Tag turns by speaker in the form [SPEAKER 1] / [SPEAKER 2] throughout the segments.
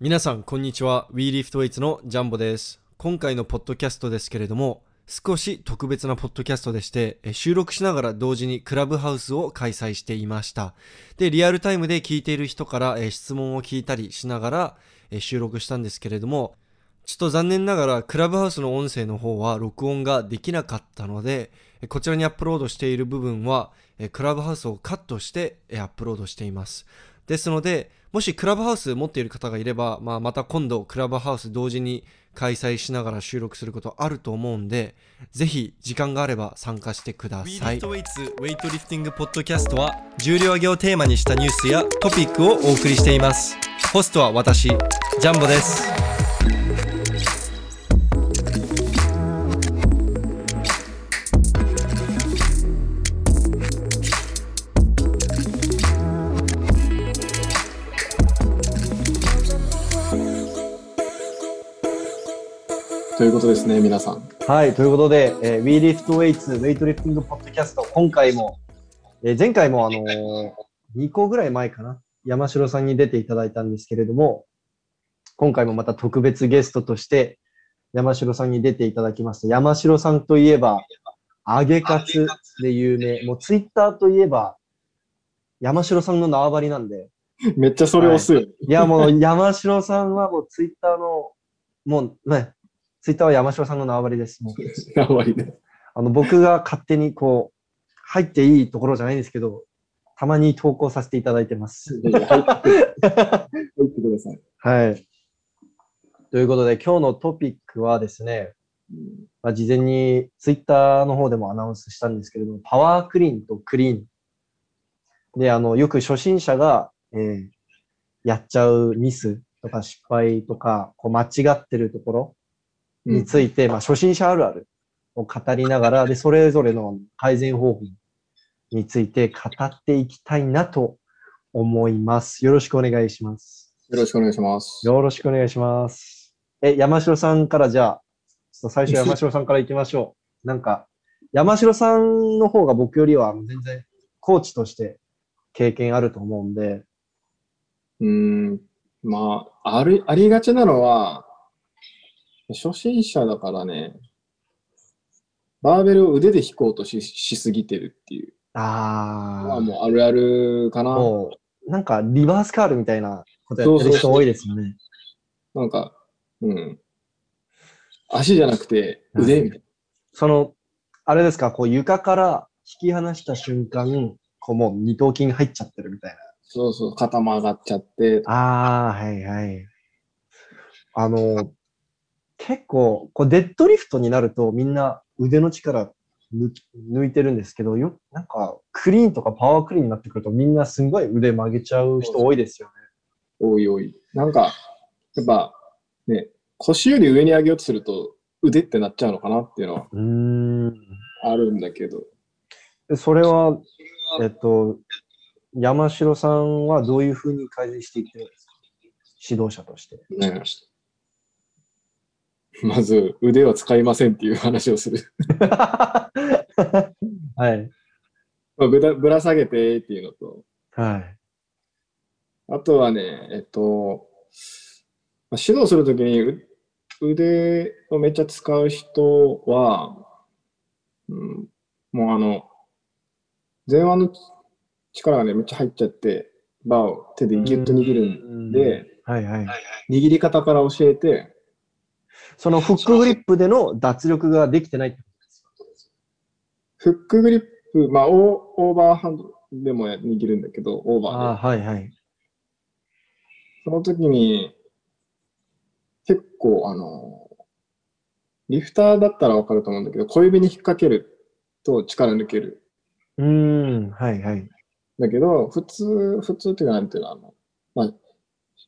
[SPEAKER 1] 皆さん、こんにちは。WeLiftWeights のジャンボです。今回のポッドキャストですけれども、少し特別なポッドキャストでして、収録しながら同時にクラブハウスを開催していました。で、リアルタイムで聞いている人から質問を聞いたりしながら収録したんですけれども、ちょっと残念ながらクラブハウスの音声の方は録音ができなかったので、こちらにアップロードしている部分は、クラブハウスをカットしてアップロードしています。ですので、もしクラブハウス持っている方がいれば、まあ、また今度クラブハウス同時に開催しながら収録することあると思うんで、ぜひ時間があれば参加してください。ウェイツウェイトリフティングポッドキャストは重量上げをテーマにしたニュースやトピックをお送りしています。ホストは私、ジャンボです。
[SPEAKER 2] ということですね、皆さん。
[SPEAKER 3] はい、ということで、えー、WeLiftWeights ウェイトリフティングポッドキャスト、今回も、えー前回もあのー2個ぐらい前かな、山城さんに出ていただいたんですけれども、今回もまた特別ゲストとして、山城さんに出ていただきます。山城さんといえば、揚げカツで有名、もうツイッターといえば、山城さんの縄張りなんで、
[SPEAKER 2] めっちゃそれ押すよ。
[SPEAKER 3] いやもう山城さんはもうツイッターの、もうね、ツイッターは山城さんの縄張りです。もう
[SPEAKER 2] やばいね。
[SPEAKER 3] あの、僕が勝手にこう、入っていいところじゃないんですけど、たまに投稿させていただいてます。
[SPEAKER 2] 入ってください。
[SPEAKER 3] はい。ということで、今日のトピックはですね、まあ、事前にツイッターの方でもアナウンスしたんですけれども、パワークリーンとクリーン。で、あの、よく初心者が、えーやっちゃうミスとか失敗とか、こう間違ってるところについて、まあ、初心者あるあるを語りながら、で、それぞれの改善方法について語っていきたいなと思います。よろしくお願いします。
[SPEAKER 2] よろしくお願いします。
[SPEAKER 3] よろしくお願いします。え、山城さんからじゃあ、ちょっと最初山城さんから行きましょう。なんか、山城さんの方が僕よりは全然コーチとして経験あると思うんで、
[SPEAKER 2] うーん。まあ、あり、ありがちなのは、初心者だからね、バーベルを腕で引こうとししすぎてるっていうのは
[SPEAKER 3] あ
[SPEAKER 2] もうあるあるか
[SPEAKER 3] あ、
[SPEAKER 2] な。
[SPEAKER 3] もう、なんかリバースカールみたいなことやってる人多いですよね。
[SPEAKER 2] なんか、うん。足じゃなくて腕みたい
[SPEAKER 3] その、あれですか、こう床から引き離した瞬間、こうもう二頭筋入っちゃってるみたいな。
[SPEAKER 2] そうそう、肩も上がっちゃって。
[SPEAKER 3] ああ、はいはい。あの、結構、こうデッドリフトになるとみんな腕の力抜いてるんですけど、よ、なんかクリーンとかパワークリーンになってくるとみんなすんごい腕曲げちゃう人多いですよね。
[SPEAKER 2] おいおい。なんか、やっぱ、ね、腰より上に上げようとすると腕ってなっちゃうのかなっていうのは
[SPEAKER 3] うーん。
[SPEAKER 2] あるんだけど。
[SPEAKER 3] でそれは、えっと、山城さんはどういうふうに改善していってるんですか？指導者として。
[SPEAKER 2] ね、まず腕は使いませんっていう話をする。
[SPEAKER 3] はい。
[SPEAKER 2] まあぶらぶら下げてっていうのと、
[SPEAKER 3] はい。
[SPEAKER 2] あとはね、えっと、まあ、指導するときにう腕をめっちゃ使う人は、うん、もうあの、前腕の力がね、めっちゃ入っちゃって、バーを手でギュッと握るんで、
[SPEAKER 3] はいはい。
[SPEAKER 2] 握り方から教えて、
[SPEAKER 3] そのフックグリップでの脱力ができてないってことですか
[SPEAKER 2] フックグリップ、まあ、オーオーバーハンドでも握るんだけど、オーバーで。
[SPEAKER 3] ああ、はいはい。
[SPEAKER 2] その時に、結構、あの、リフターだったらわかると思うんだけど、小指に引っ掛けると力抜ける。
[SPEAKER 3] うーん、はいはい。
[SPEAKER 2] だけど、普通、普通っていうなんていうの、あの、まあ、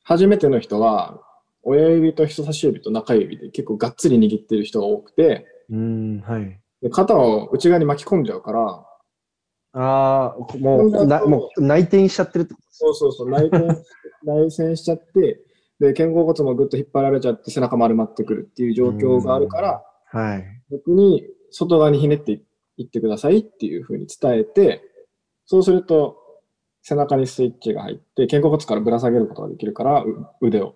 [SPEAKER 2] 初めての人は、親指と人差し指と中指で結構がっつり握ってる人が多くて、
[SPEAKER 3] うーん、はい。
[SPEAKER 2] で肩を内側に巻き込んじゃうから、
[SPEAKER 3] ああ、もう、なもう内転しちゃってるってこと？
[SPEAKER 2] そうそうそう、内転、内旋しちゃって、で、肩甲骨もぐっと引っ張られちゃって背中丸まってくるっていう状況があるから、
[SPEAKER 3] はい。
[SPEAKER 2] 逆に外側にひねっていってくださいっていうふうに伝えて、そうすると背中にスイッチが入って、肩甲骨からぶら下げることができるから、う腕を。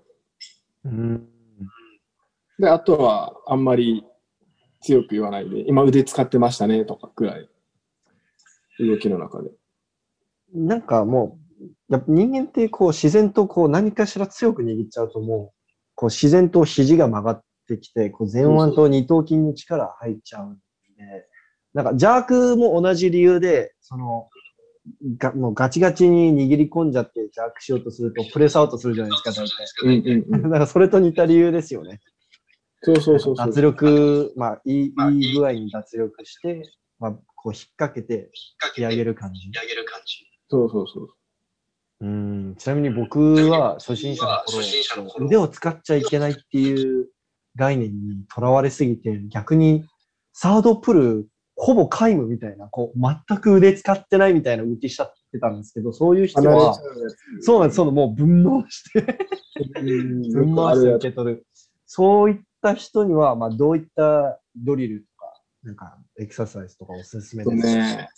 [SPEAKER 3] うん。
[SPEAKER 2] で、あとはあんまり強く言わないで、今腕使ってましたねとかくらい、動きの中で。
[SPEAKER 3] なんかもう、やっぱ人間ってこう自然とこう何かしら強く握っちゃうともう、こう自然と肘が曲がってきて、こう前腕と二頭筋に力入っちゃうんで、なんか邪悪も同じ理由で、その、がもうガチガチに握り込んじゃって邪悪しようとするとプレスアウトするじゃないですか、大体。
[SPEAKER 2] うんうんうん。
[SPEAKER 3] なんかそれと似た理由ですよね。
[SPEAKER 2] そうそうそうそう。
[SPEAKER 3] 脱力、まあ、いい、いい具合に脱力して、まあ、こう引っ掛けて引き上げる感じ。
[SPEAKER 2] そうそうそう。
[SPEAKER 3] うん。ちなみに僕は初心者の頃、腕を使っちゃいけないっていう概念にとらわれすぎて、逆にサードプル、ほぼ皆無みたいな、こう、全く腕使ってないみたいな動きしちゃってたんですけど、そういう人は。そうなんです、そのもう分回して、
[SPEAKER 2] うん
[SPEAKER 3] 分回して受け取る。そういった人には、まあ、どういったドリルとか、なんか、エクササイズとかおすすめ
[SPEAKER 2] と
[SPEAKER 3] ですか？
[SPEAKER 2] ね。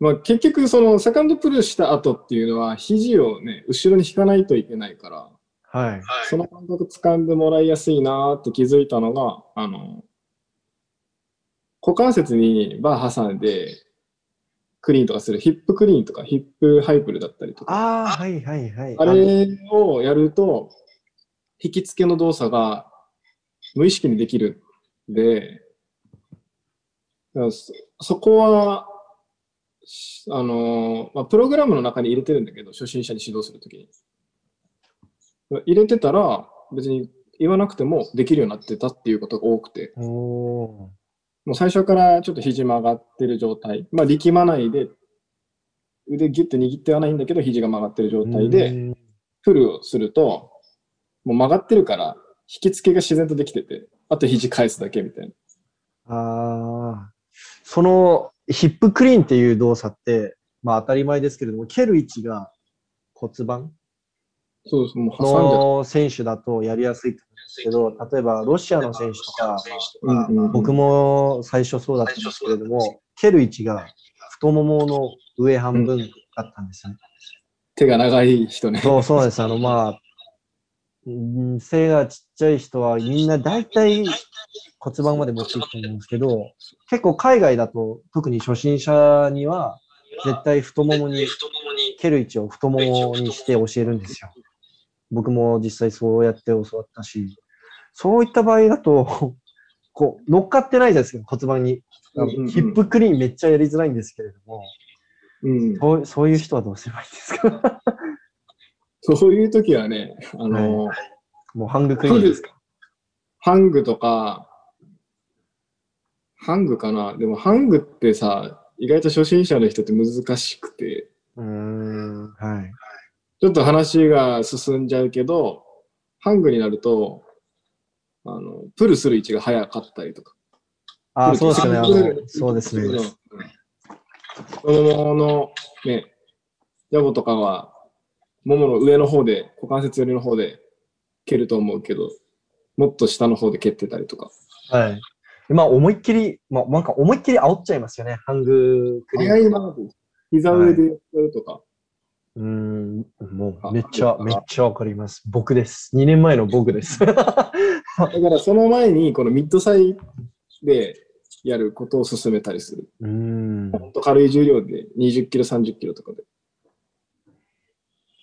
[SPEAKER 2] まあ結局そのセカンドプルした後っていうのは肘をね、後ろに引かないといけないから、
[SPEAKER 3] はい。
[SPEAKER 2] その感覚掴んでもらいやすいなーって気づいたのが、あの、股関節にバー挟んでクリーンとかするヒップクリーンとかヒップハイプルだったりとか、
[SPEAKER 3] ああ、はいはいはい。
[SPEAKER 2] あれをやると引き付けの動作が無意識にできるんで、そそこは、しあのまあ、プログラムの中に入れてるんだけど、初心者に指導するときに。入れてたら、別に言わなくてもできるようになってたっていうことが多くて、
[SPEAKER 3] おお
[SPEAKER 2] もう最初からちょっと肘曲がってる状態、まあ力まないで、腕ギュッて握ってはないんだけど、肘が曲がってる状
[SPEAKER 3] ー。
[SPEAKER 2] 態で、
[SPEAKER 3] うん。
[SPEAKER 2] フルをすると、もう曲がってるから、引き付けが自然とできてて、あと肘返すだけみたいな。
[SPEAKER 3] ああ、そのヒップクリーンっていう動作って、まあ当たり前ですけれども、蹴る位置が骨盤？
[SPEAKER 2] そうです、もう挟んじゃっ
[SPEAKER 3] の選手だとやりやすいですけど、例えばロシアの選手とか、
[SPEAKER 2] うんうんうん
[SPEAKER 3] 僕も最初そうだったんですけれども、蹴る位置が太ももの上半分だったんですね。
[SPEAKER 2] 手が長い人ね。
[SPEAKER 3] そうそうです。あの、まあ、うん背がちっちゃい人はみんな大体骨盤まで持っていくと思うんですけど、結構海外だと特に初心者には絶対太ももに、蹴る位置を太ももにして教えるんですよ。僕も実際そうやって教わったし、そういった場合だと、こう、乗っかってないじゃないですか、骨盤に。ヒップクリーンめっちゃやりづらいんですけれども、
[SPEAKER 2] うん、
[SPEAKER 3] そうそういう人はどうすればいいですか？
[SPEAKER 2] そういう時はね、あの、
[SPEAKER 3] もうハングクリーン。ですか。
[SPEAKER 2] ハングとか、ハングかな。でもハングってさ、意外と初心者の人って難しくて、
[SPEAKER 3] うーん、はい。
[SPEAKER 2] ちょっと話が進んじゃうけど、ハングになると、あの、プルする位置が早かったりとか。
[SPEAKER 3] あ、そうですね。そうですね。
[SPEAKER 2] うん子供のね、ジャボとかは、ももの上の方で、股関節寄りの方で蹴ると思うけど、もっと下の方で蹴ってたりとか。
[SPEAKER 3] はい。まあ、思いっきり、まあ、なんか思いっきり煽っちゃいますよね。ハングクリーン。
[SPEAKER 2] 早いなと。膝上でやるとか。
[SPEAKER 3] うーん、も
[SPEAKER 2] あ
[SPEAKER 3] う、めっちゃ、めっちゃわかります。僕です。2年前の僕です。
[SPEAKER 2] だからその前に、このミッドサイでやることを進めたりする。
[SPEAKER 3] うーん。
[SPEAKER 2] ほんと軽い重量で20キロ、30キロとかで。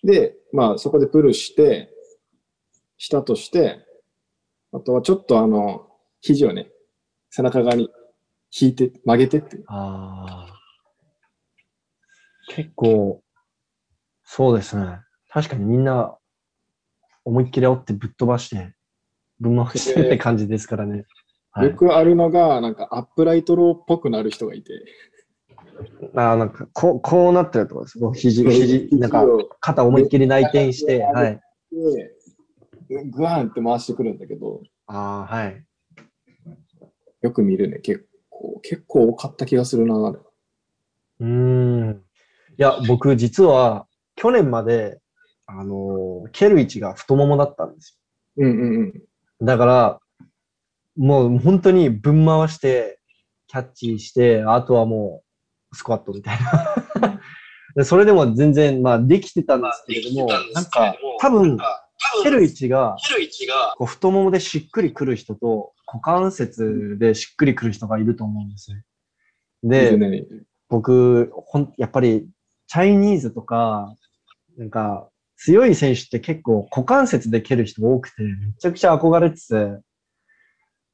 [SPEAKER 2] で、まあそこでプルして、したとして、あとはちょっとあの、肘をね、背中側に引いて、曲げてって。
[SPEAKER 3] ああ。結構、そうですね。確かにみんな、思いっきり煽ってぶっ飛ばして、ぶん回してって感じですからね。はい
[SPEAKER 2] よ。くあるのが、なんかアップライトローっぽくなる人がいて、
[SPEAKER 3] ああ、なんか、こう、こうなってるところです。こう肘、肘、なんか、
[SPEAKER 2] を
[SPEAKER 3] 肩思いっきり内転して、はい。
[SPEAKER 2] でグワーンって回してくるんだけど、
[SPEAKER 3] ああ、はい。
[SPEAKER 2] よく見るね、結構。結構多かった気がするな。
[SPEAKER 3] うーん。いや、僕、実は、去年まで、あのー蹴る位置が太ももだったんです
[SPEAKER 2] うんうんうん。
[SPEAKER 3] よ。だから、もう本当にぶん回して、キャッチして、あとはもう、スクワットみたいな。でそれでも全然、まあ、できてたんですけれども、なんか、多分、蹴る位置が、
[SPEAKER 1] 蹴る位置が、
[SPEAKER 3] こう太ももでしっくりくる人と、股関節でしっくりくる人がいると思うんですね。で、
[SPEAKER 2] ね、
[SPEAKER 3] 僕、ほん、やっぱり、チャイニーズとか、なんか、強い選手って結構股関節で蹴る人多くて、めちゃくちゃ憧れてて、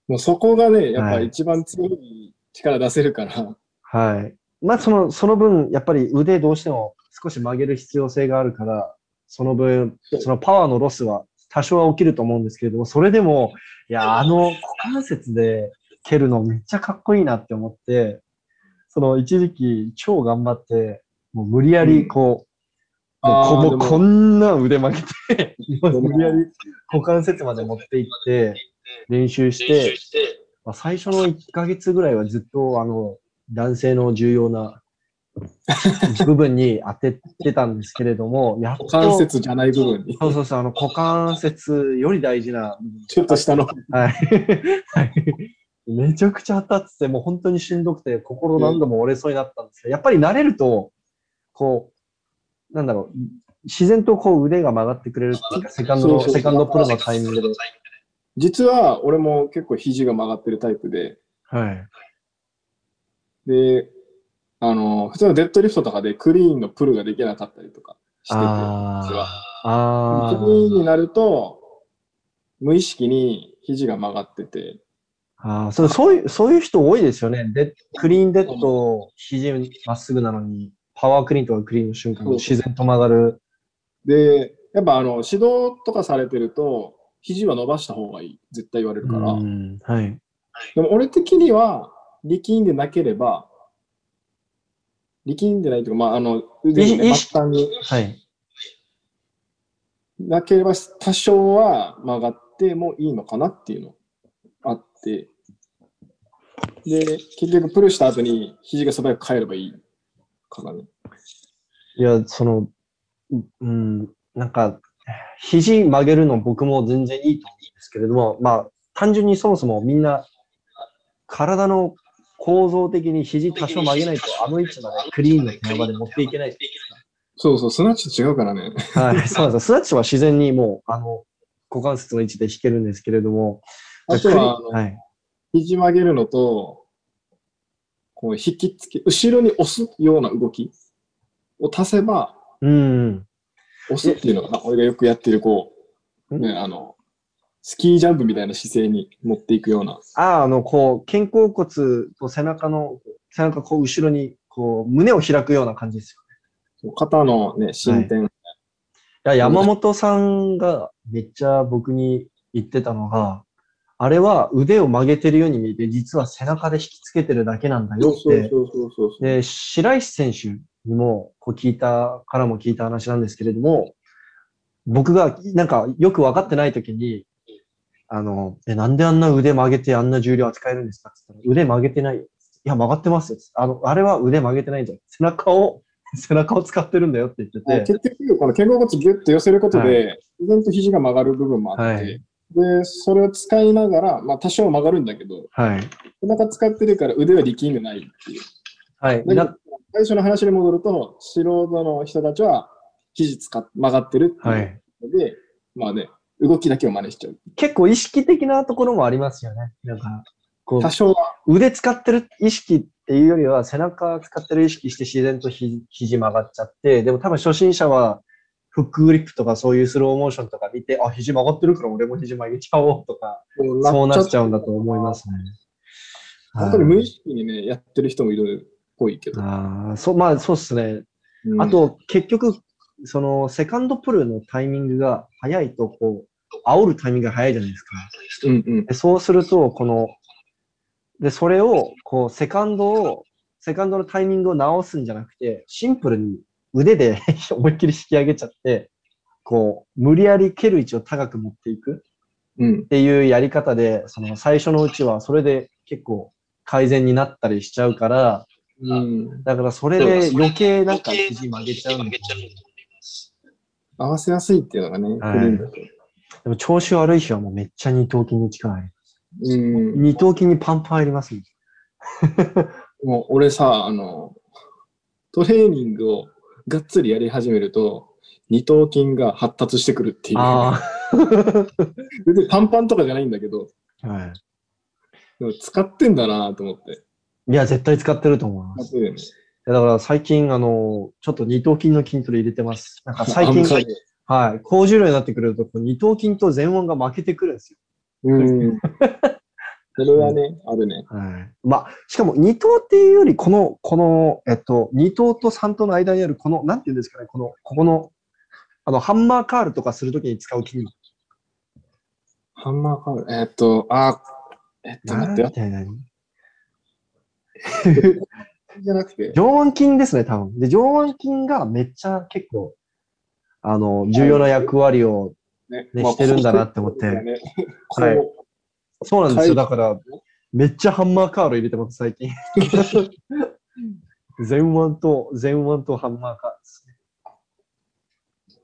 [SPEAKER 2] もうそこがね、やっぱ一番強い力出せるから。
[SPEAKER 3] はい。まあ、その、その分、やっぱり腕どうしても少し曲げる必要性があるから、その分、そのパワーのロスは多少は起きると思うんですけれども、それでも、いや、あの股関節で蹴るのめっちゃかっこいいなって思って、その一時期超頑張って、もう無理やりこう、うこもうこんな腕曲げて、無理やり股関節まで持っていって、練習して、まあ、最初の1ヶ月ぐらいはずっとあの男性の重要な 部分に当ててたんですけれども、やっと、
[SPEAKER 2] 股関節じゃない部分に。
[SPEAKER 3] そうそうそう、あの股関節より大事な
[SPEAKER 2] ちょっと下の。
[SPEAKER 3] はい。はい。めちゃくちゃ当たってて、もう本当にしんどくて、心何度も折れそうになったんですけど、やっぱり慣れると、こう、なんだろう、自然とこう腕が曲がってくれるっていうか、セカンドセカンドプロのタイミングで。
[SPEAKER 2] 実は俺も結構肘が曲がってるタイプで、
[SPEAKER 3] はい。
[SPEAKER 2] で、あの、普通のデッドリフトとかでクリーンのプルができなかったりとかしてて、実は。
[SPEAKER 3] あ
[SPEAKER 2] クリーンに
[SPEAKER 3] ー
[SPEAKER 2] なると、無意識に肘が曲がってて、
[SPEAKER 3] あーそう。そういう、そういう人多いですよね。で、クリーンデッド、肘まっすぐなのに、パワークリーンとかクリーンの瞬間に自然と曲がる。
[SPEAKER 2] で、やっぱあの、指導とかされてると、肘は伸ばした方がいい。絶対言われるから。
[SPEAKER 3] うんはい。
[SPEAKER 2] でも俺的には、力んでなければ、力んでないというか、まあ、あの、腕のね末端に
[SPEAKER 3] はい。
[SPEAKER 2] なければ多少は曲がってもいいのかなっていうのあって、で、結局プルした後に肘が素早く返ればいいか。
[SPEAKER 3] いや、その、ううん、なんか、肘曲げるの僕も全然いいと思うんですけれども、まあ、単純にそもそもみんな、体の構造的に肘多少曲げないと、あの位置までクリーンの手まで持っていけないじ
[SPEAKER 2] そうそう、スナッチと違うからね。
[SPEAKER 3] はい、そうなんですよ。スナッチは自然にもう、あの、股関節の位置で弾けるんですけれども、
[SPEAKER 2] あとは、
[SPEAKER 3] はい。
[SPEAKER 2] 肘曲げるのと、こう引きつけ、後ろに押すような動きを足せば、
[SPEAKER 3] うん。
[SPEAKER 2] 押すっていうのが、俺がよくやってる、こう、ね、あの、スキージャンプみたいな姿勢に持っていくような。
[SPEAKER 3] ああ、あの、こう、肩甲骨と背中の、背中こう後ろに、こう、胸を開くような感じですよ
[SPEAKER 2] 肩のね、伸展。
[SPEAKER 3] いや、山本さんがめっちゃ僕に言ってたのが、あれは腕を曲げてるように見えて、実は背中で引きつけてるだけなんだよって。で、白石選手にもこう聞いた、からも聞いた話なんですけれども、僕がなんかよく分かってない時に、あの、え、なんであんな腕曲げてあんな重量扱えるんですかって言ったら、腕曲げてないよ。いや、曲がってますよ。あの、あれは腕曲げてないんだよ。背中を、背中を使ってるんだよって言ってて。
[SPEAKER 2] 結局、この肩甲骨ギュッと寄せることで、
[SPEAKER 3] は
[SPEAKER 2] 自然と肘が曲がる部分もあって、
[SPEAKER 3] はい
[SPEAKER 2] で、それを使いながら、まあ多少曲がるんだけど、
[SPEAKER 3] はい。
[SPEAKER 2] 背中使ってるから腕は力んでないっていう。
[SPEAKER 3] はい。
[SPEAKER 2] 最初の話に戻ると、素人の人たちは肘使っ曲がってるって
[SPEAKER 3] はいいう
[SPEAKER 2] ので、まあね、動きだけを真似しちゃう。
[SPEAKER 3] 結構意識的なところもありますよね。なんか、こ
[SPEAKER 2] 多少は、
[SPEAKER 3] う、腕使ってる意識っていうよりは、背中使ってる意識して自然とひ肘曲がっちゃって、でも多分初心者は、フックグリップとかそういうスローモーションとか見て、あ、肘曲がってるから俺も肘曲げちゃおうとか、
[SPEAKER 2] こ
[SPEAKER 3] そうなっちゃ
[SPEAKER 2] う
[SPEAKER 3] うんだと思いますね。
[SPEAKER 2] 本当に無意識にね、やってる人もいるっぽいけど。
[SPEAKER 3] ああ、そう、まあそうっすね。
[SPEAKER 2] うん
[SPEAKER 3] あ、と、結局、その、セカンドプルのタイミングが早いと、こう、煽るタイミングが早いじゃないですか。
[SPEAKER 2] うんうん。
[SPEAKER 3] でそうすると、この、で、それを、こう、セカンドを、セカンドのタイミングを直すんじゃなくて、シンプルに腕で 思いっきり引き上げちゃって、こう、無理やり蹴る位置を高く持っていく
[SPEAKER 2] うん
[SPEAKER 3] っ。ていうやり方で、その最初のうちはそれで結構改善になったりしちゃうから、
[SPEAKER 2] うん。
[SPEAKER 3] だからそれで余計なんか肘曲げちゃうんだ
[SPEAKER 2] 合わせやすいっていうのがね、
[SPEAKER 3] はいでも調子悪い日はもうめっちゃ二頭筋に力入る。
[SPEAKER 2] うん。
[SPEAKER 3] 二頭筋にパンパン入りますもん。
[SPEAKER 2] もう俺さ、あの、トレーニングをがっつりやり始めると、二頭筋が発達してくるっていう。
[SPEAKER 3] あ
[SPEAKER 2] 全然パンパンとかじゃないんだけど、
[SPEAKER 3] あ。はい。
[SPEAKER 2] でも使ってんだなと思って。
[SPEAKER 3] いや、絶対使ってると思います。
[SPEAKER 2] ね。
[SPEAKER 3] いやだから最近、あの、ちょっと二頭筋の筋トレ入れてます。なんか最近、はい、高重量になってくると、二頭筋と前腕が負けてくるんですよ。
[SPEAKER 2] うん。それはね、あるね。
[SPEAKER 3] はい。まあ、しかも二頭っていうより、この、この、えっと、二頭と三頭の間にある、この、なんていうんですかね、この、ここの、あの、ハンマーカールとかするときに使う筋肉。
[SPEAKER 2] ハンマーカール？えーっと、あ、えっと、待ってよ。じゃなくて、
[SPEAKER 3] 上腕筋ですね、多分。で、上腕筋がめっちゃ結構、あの、重要な役割を、
[SPEAKER 2] ね
[SPEAKER 3] ねしてるんだなって思って
[SPEAKER 2] ねこ
[SPEAKER 3] は
[SPEAKER 2] う、
[SPEAKER 3] そうなんですよ。
[SPEAKER 2] はい
[SPEAKER 3] だから、めっちゃハンマーカール入れてます、最近。前腕と、前腕とハンマーカールです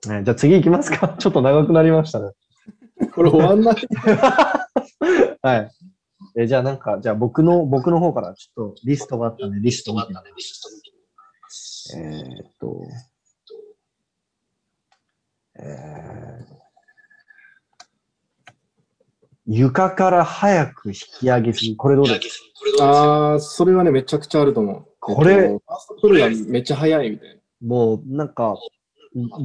[SPEAKER 3] ね。ねじゃあ次行きますか。ちょっと長くなりましたね。
[SPEAKER 2] これ終わんない？
[SPEAKER 3] はい。えじゃあなんか、じゃあ僕の、僕の方からちょっとリストがあったんで、リスト見てみます。えーっと、えー床から早く引き上げす？ぎ。これどうです？
[SPEAKER 2] ああ、それはね、めちゃくちゃあると思う。
[SPEAKER 3] これ
[SPEAKER 2] えっとファーストプルがめっちゃ速いみたいな。
[SPEAKER 3] もうなんか、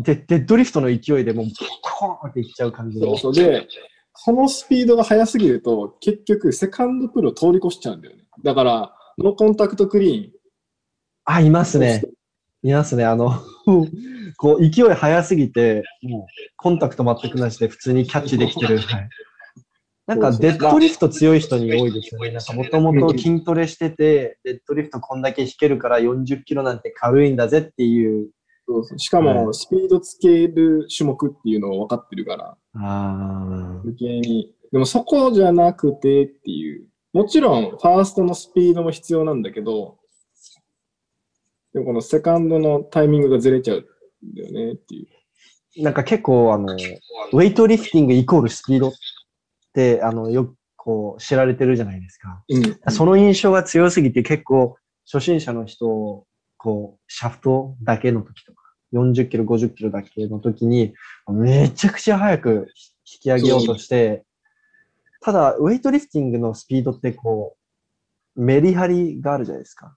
[SPEAKER 3] デデッドリフトの勢いでもう、コーンっていっちゃう感じの
[SPEAKER 2] そう。そうで、そのスピードが速すぎると、結局、セカンドプルを通り越しちゃうんだよね。だから、 no contact clean。
[SPEAKER 3] あ、いますね。いますね。あの、こう、勢い速すぎて、もう、コンタクト全くなしで普通にキャッチできてる。はい。なんか、デッドリフト強い人に多いですよね。なんか、もともと筋トレしてて、デッドリフトこんだけ引けるから40キロなんて軽いんだぜっていう。
[SPEAKER 2] そうそうしか
[SPEAKER 3] は
[SPEAKER 2] も、スピードつける種目っていうのを分かってるから、
[SPEAKER 3] ああ。
[SPEAKER 2] 余計に。でも、そこじゃなくてっていう。もちろん、ファーストのスピードも必要なんだけど、でもこのセカンドのタイミングがずれちゃうんだよねっていう。
[SPEAKER 3] なんか結構、あの、ウェイトリフティングイコールスピードって、あの、よくこう、知られてるじゃないですか。
[SPEAKER 2] うん。
[SPEAKER 3] その印象が強すぎて結構初心者の人をこうシャフトだけの時とか40キロ50キロだけの時にめちゃくちゃ早く引き上げようとしてただウェイトリフティングのスピードってこうメリハリがあるじゃないですか。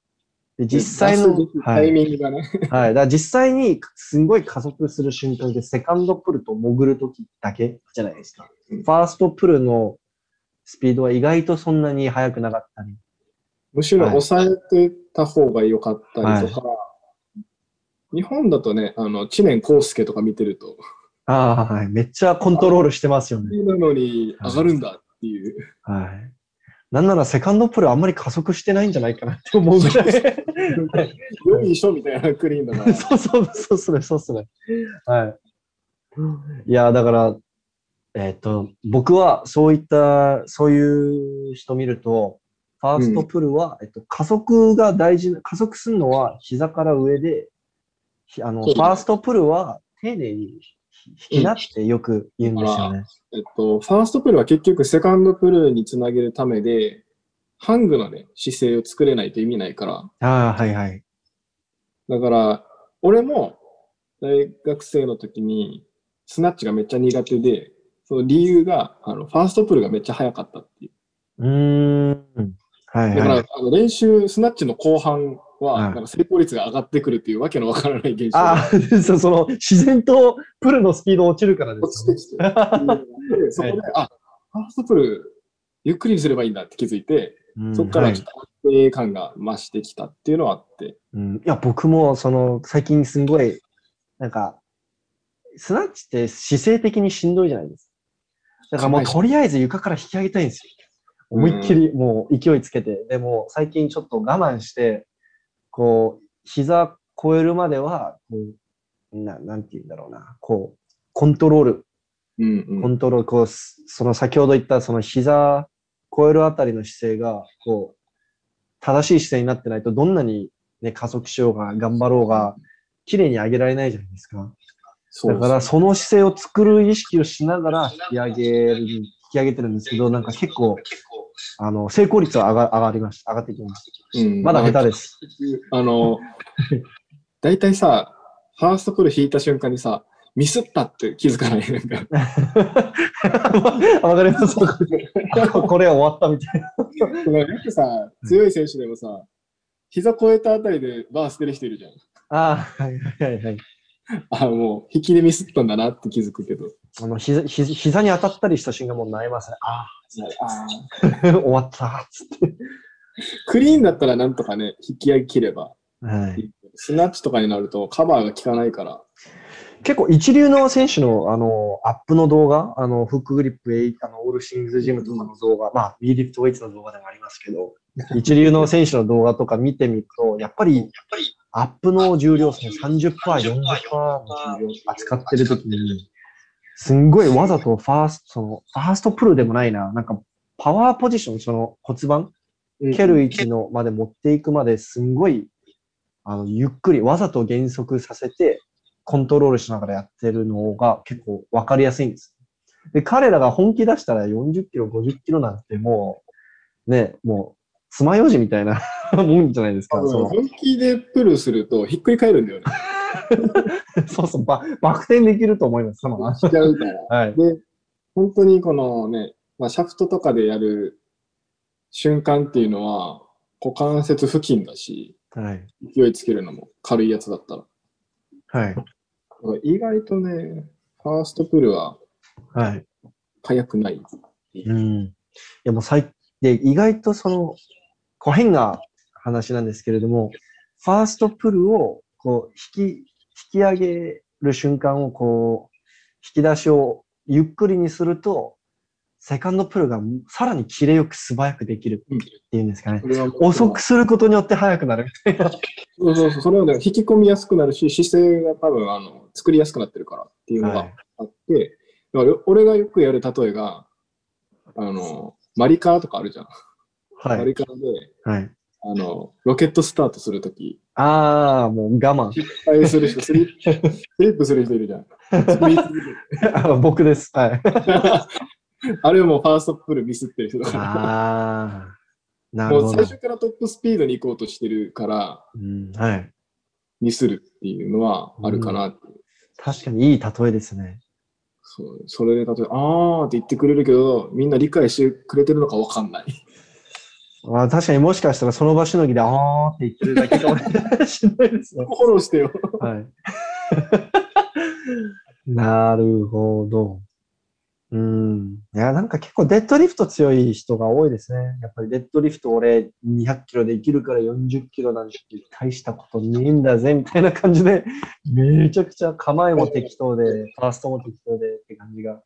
[SPEAKER 3] で実際の
[SPEAKER 2] タイ
[SPEAKER 3] はい、
[SPEAKER 2] ミングがね。
[SPEAKER 3] はい。だから実際にすんごい加速する瞬間でセカンドプルと潜るときだけじゃないですか。
[SPEAKER 2] うん
[SPEAKER 3] ファーストプルのスピードは意外とそんなに速くなかったり。
[SPEAKER 2] むしろ
[SPEAKER 3] はい
[SPEAKER 2] 抑えてた方が良かったりとか、日本だとね、あの、知念康介とか見てると、
[SPEAKER 3] ああ、はい。めっちゃコントロールしてますよね。
[SPEAKER 2] なのに上がるんだっていう。
[SPEAKER 3] はい。なんならセカンドプルあんまり加速してないんじゃないかなって思うぐらい。
[SPEAKER 2] 良いしょみたいなクリーンだな。
[SPEAKER 3] そうそう、そうっすね、そうっすね。はい。いや、だから、えっ、と、僕はそういった、そういう人見ると、ファーストプルは、えっと、加速が大事な、加速するのは膝から上で、ひあの、ファーストプルは丁寧に引きなってよく言うんですよね。
[SPEAKER 2] えっと、ファーストプルは結局セカンドプルにつなげるためで、ハングのね、姿勢を作れないと意味ないから。
[SPEAKER 3] ああ、はいはい。
[SPEAKER 2] だから、俺も大学生の時に、スナッチがめっちゃ苦手で、その理由が、あの、ファーストプルがめっちゃ速かったっていう。
[SPEAKER 3] うーん。はい
[SPEAKER 2] だから、
[SPEAKER 3] はい。
[SPEAKER 2] あの練習、スナッチの後半は、
[SPEAKER 3] はい
[SPEAKER 2] なんか成功率が上がってくるっていうわけのわからない現象
[SPEAKER 3] あ
[SPEAKER 2] が
[SPEAKER 3] あ、そうその、自然とプルのスピード落ちるからで
[SPEAKER 2] 落
[SPEAKER 3] すよね。
[SPEAKER 2] ちてきてそこで、あ、ファーストプル、ゆっくりにすればいいんだって気づいて、
[SPEAKER 3] うん
[SPEAKER 2] そこから
[SPEAKER 3] はい
[SPEAKER 2] ちょっと安定感が増してきたっていうのはあって、
[SPEAKER 3] うん、いや、僕も、その、最近すんごい、なんか、スナッチって姿勢的にしんどいじゃないですか。だからもう、とりあえず床から引き上げたいんですよ。思いっきり、もう勢いつけて。でも、最近ちょっと我慢して、こう、膝超えるまでは、こう、ななんて言うんだろうな、こう、コントロール、
[SPEAKER 2] うんうん、
[SPEAKER 3] コントロール、こう、すその先ほど言った、その膝超えるあたりの姿勢が、こう、正しい姿勢になってないと、どんなにね、加速しようが、頑張ろうが、綺麗に上げられないじゃないですか。
[SPEAKER 2] そう
[SPEAKER 3] だから、その姿勢を作る意識をしながら引き上げる、引き上げてるんですけど、なんか結構、あの、成功率は上が上がりました。上がってきました。
[SPEAKER 2] うん
[SPEAKER 3] まだ下手です。
[SPEAKER 2] あの、大体さ、ファーストプル引いた瞬間にさ、ミスったって気づかない？なんか
[SPEAKER 3] わかります。あこれ終わったみたいな。
[SPEAKER 2] だからよくさ、強い選手でもさ、膝超えたあたりでバー捨てる人いるじゃん。
[SPEAKER 3] ああ、はいはいはい。
[SPEAKER 2] あもう、引きでミスったんだなって気づくけど。
[SPEAKER 3] あの膝膝膝に当たったりした瞬間もう悩みますね。あ
[SPEAKER 2] あ
[SPEAKER 3] あ、終わった。つって。
[SPEAKER 2] クリーンだったらなんとかね、引き上げ切れば。
[SPEAKER 3] はい、
[SPEAKER 2] スナッチとかになるとカバーが効かないから。
[SPEAKER 3] 結構一流の選手のあのアップの動画、あのフックグリップ、あのオールシングスジムとかの動画、まあ、ビーリフトウェイツの動画でもありますけど、一流の選手の動画とか見てみると、やっぱり、やっぱりアップの重量、その30%、40%の重量扱ってるときに、すんごいわざとファースト、その、ファーストプルでもないな、なんか、パワーポジション、その骨盤、蹴る位置のまで持っていくまですんごい、あの、ゆっくり、わざと減速させて、コントロールしながらやってるのが結構わかりやすいんです。で、彼らが本気出したら40キロ、50キロなんてもう、ね、もう、爪楊枝みたいな もんじゃないですか。その
[SPEAKER 2] 本気でプルするとひっくり返るんだよね。
[SPEAKER 3] そうそう、ばバク転できると思います。その
[SPEAKER 2] しちゃうから。
[SPEAKER 3] はい。
[SPEAKER 2] で、本当にこのね、まあ、シャフトとかでやる瞬間っていうのは、股関節付近だし、
[SPEAKER 3] はい。
[SPEAKER 2] 勢いつけるのも軽いやつだったら。
[SPEAKER 3] はい。
[SPEAKER 2] 意外とね、ファーストプルは
[SPEAKER 3] はい。
[SPEAKER 2] 速くない。
[SPEAKER 3] うん。いやもう最、で、意外とその、こう変な話なんですけれども、ファーストプルを、こう、引き、引き上げる瞬間を、こう、引き出しをゆっくりにすると、セカンドプルがさらにキレよく素早くできるっていうんですかね。遅くすることによって速くなるみたいな。
[SPEAKER 2] そうそうそう、それはね、引き込みやすくなるし、姿勢が多分、あの、作りやすくなってるからっていうのが
[SPEAKER 3] はい
[SPEAKER 2] あって、だから俺がよくやる例えが、あの、マリカーとかあるじゃん。
[SPEAKER 3] はい。
[SPEAKER 2] カーで、
[SPEAKER 3] はい。
[SPEAKER 2] あの、ロケットスタートするとき、
[SPEAKER 3] ああ、もう我慢。
[SPEAKER 2] 失敗する人、スリップ、スリップする人いるじゃん。
[SPEAKER 3] あ 僕です。はい。
[SPEAKER 2] あれもファーストプルミスってる人だか
[SPEAKER 3] ああ、な
[SPEAKER 2] ら、
[SPEAKER 3] るほど
[SPEAKER 2] もう最。初からトップスピードに行こうとしてるから、
[SPEAKER 3] うん、はい。
[SPEAKER 2] ミスるっていうのはあるかなう。
[SPEAKER 3] 確かにいい例えですね。
[SPEAKER 2] そうそれで例えば、あーって言ってくれるけど、みんな理解してくれてるのかわかんない。
[SPEAKER 3] まあ、確かにもしかしたらその場しのぎで、あーって言ってるだけかもしれないですよ。
[SPEAKER 2] フォローしてよ。
[SPEAKER 3] はい。なるほど。うん。いや、なんか結構デッドリフト強い人が多いですね。やっぱりデッドリフト俺200キロできるから40キロなんて大したことねえんだぜみたいな感じで、めちゃくちゃ構えも適当で、ファーストも適当でって感じが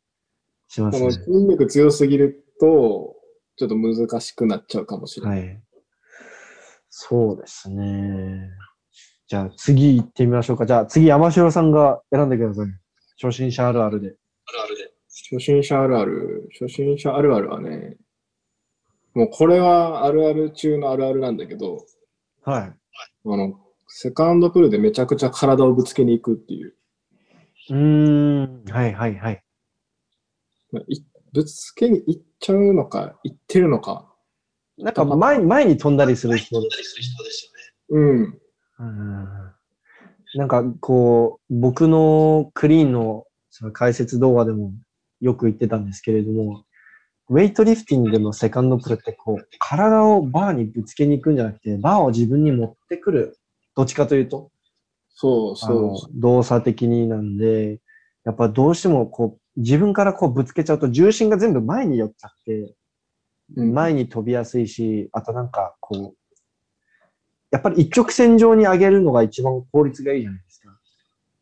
[SPEAKER 3] しますね。
[SPEAKER 2] 筋力強すぎると、ちょっと難しくなっちゃうかもしれない。
[SPEAKER 3] はい。そうですね。じゃあ次行ってみましょうか。じゃあ次山城さんが選んでください。初心者あるあるで。
[SPEAKER 2] 初心者あるある、初心者あるあるはね、もうこれはあるある中のあるあるなんだけど、
[SPEAKER 3] はい。
[SPEAKER 2] あの、セカンドプルでめちゃくちゃ体をぶつけに行くっていう。
[SPEAKER 3] うーん。はいはいはい。
[SPEAKER 2] まあいぶつけに行っちゃうのか、行ってるのか。
[SPEAKER 3] なんか前に前に飛んだりする人です
[SPEAKER 2] うん。
[SPEAKER 3] よね。うん。なんかこう、僕のクリーンのその解説動画でもよく言ってたんですけれども、ウェイトリフティングのセカンドプルってこう、体をバーにぶつけに行くんじゃなくて、バーを自分に持ってくる。どっちかというと。
[SPEAKER 2] そう
[SPEAKER 3] あ
[SPEAKER 2] そ
[SPEAKER 3] の動作的になんで、やっぱどうしてもこう、自分からこうぶつけちゃうと重心が全部前に寄っちゃって、前に飛びやすいし、あとなんかこう、やっぱり一直線上に上げるのが一番効率がいいじゃないですか。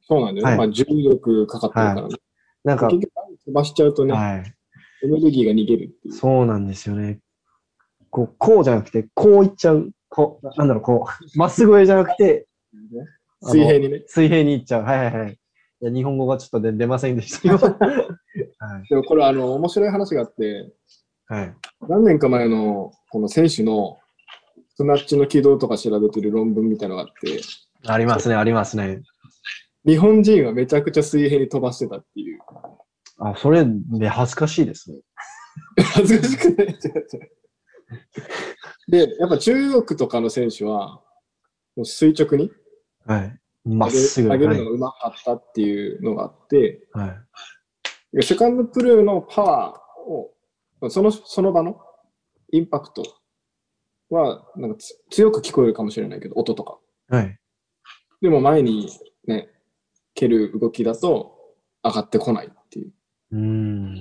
[SPEAKER 2] そうなんだよね。
[SPEAKER 3] はい
[SPEAKER 2] まあ重力かかってるからね。
[SPEAKER 3] なんか、
[SPEAKER 2] 結局飛ばしちゃうとね、
[SPEAKER 3] はい。
[SPEAKER 2] エネルギーが逃げるっていう。
[SPEAKER 3] そうなんですよね。こう、こうじゃなくて、こういっちゃう。こう、なんだろう、こう、まっすぐ上じゃなくて、
[SPEAKER 2] 水平にね。
[SPEAKER 3] 水平にいっちゃう。はいはいはい。いや、日本語がちょっと出出ませんでしたけど。はい。
[SPEAKER 2] でもこれあの、面白い話があって、
[SPEAKER 3] はい。
[SPEAKER 2] 何年か前のこの選手のスナッチの軌道とか調べてる論文みたいなのがあって、
[SPEAKER 3] ありますね、ありますね。
[SPEAKER 2] 日本人はめちゃくちゃ水平に飛ばしてたっていう。
[SPEAKER 3] あ、それ、ね、恥ずかしいですね。
[SPEAKER 2] 恥ずかしくない違う違うで、やっぱ中国とかの選手は、もう垂直に、
[SPEAKER 3] はい。まっすぐ。
[SPEAKER 2] 上げる
[SPEAKER 3] はい
[SPEAKER 2] のがうまかったっていうのがあって、
[SPEAKER 3] はい。
[SPEAKER 2] セカンドプルーのパワーを、そのその場のインパクトはなんかつ強く聞こえるかもしれないけど、音とか。
[SPEAKER 3] はい。
[SPEAKER 2] でも前にね、蹴る動きだと上がってこないっていう。
[SPEAKER 3] うーん。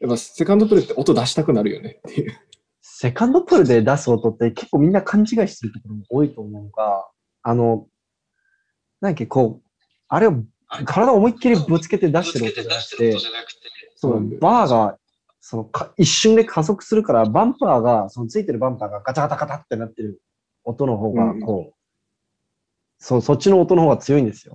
[SPEAKER 2] やっぱセカンドプルーって音出したくなるよねっていう。
[SPEAKER 3] セカンドプールで出す音って結構みんな勘違いしてるところも多いと思うのが、あの、なんかこう、あれを体を思いっきりぶつけて出してる音じゃなくて、そのバーが、そのか一瞬で加速するから、バンパーが、そのついてるバンパーがガチャガタガタってなってる音の方が、こう、そう、そっちの音の方が強いんですよ。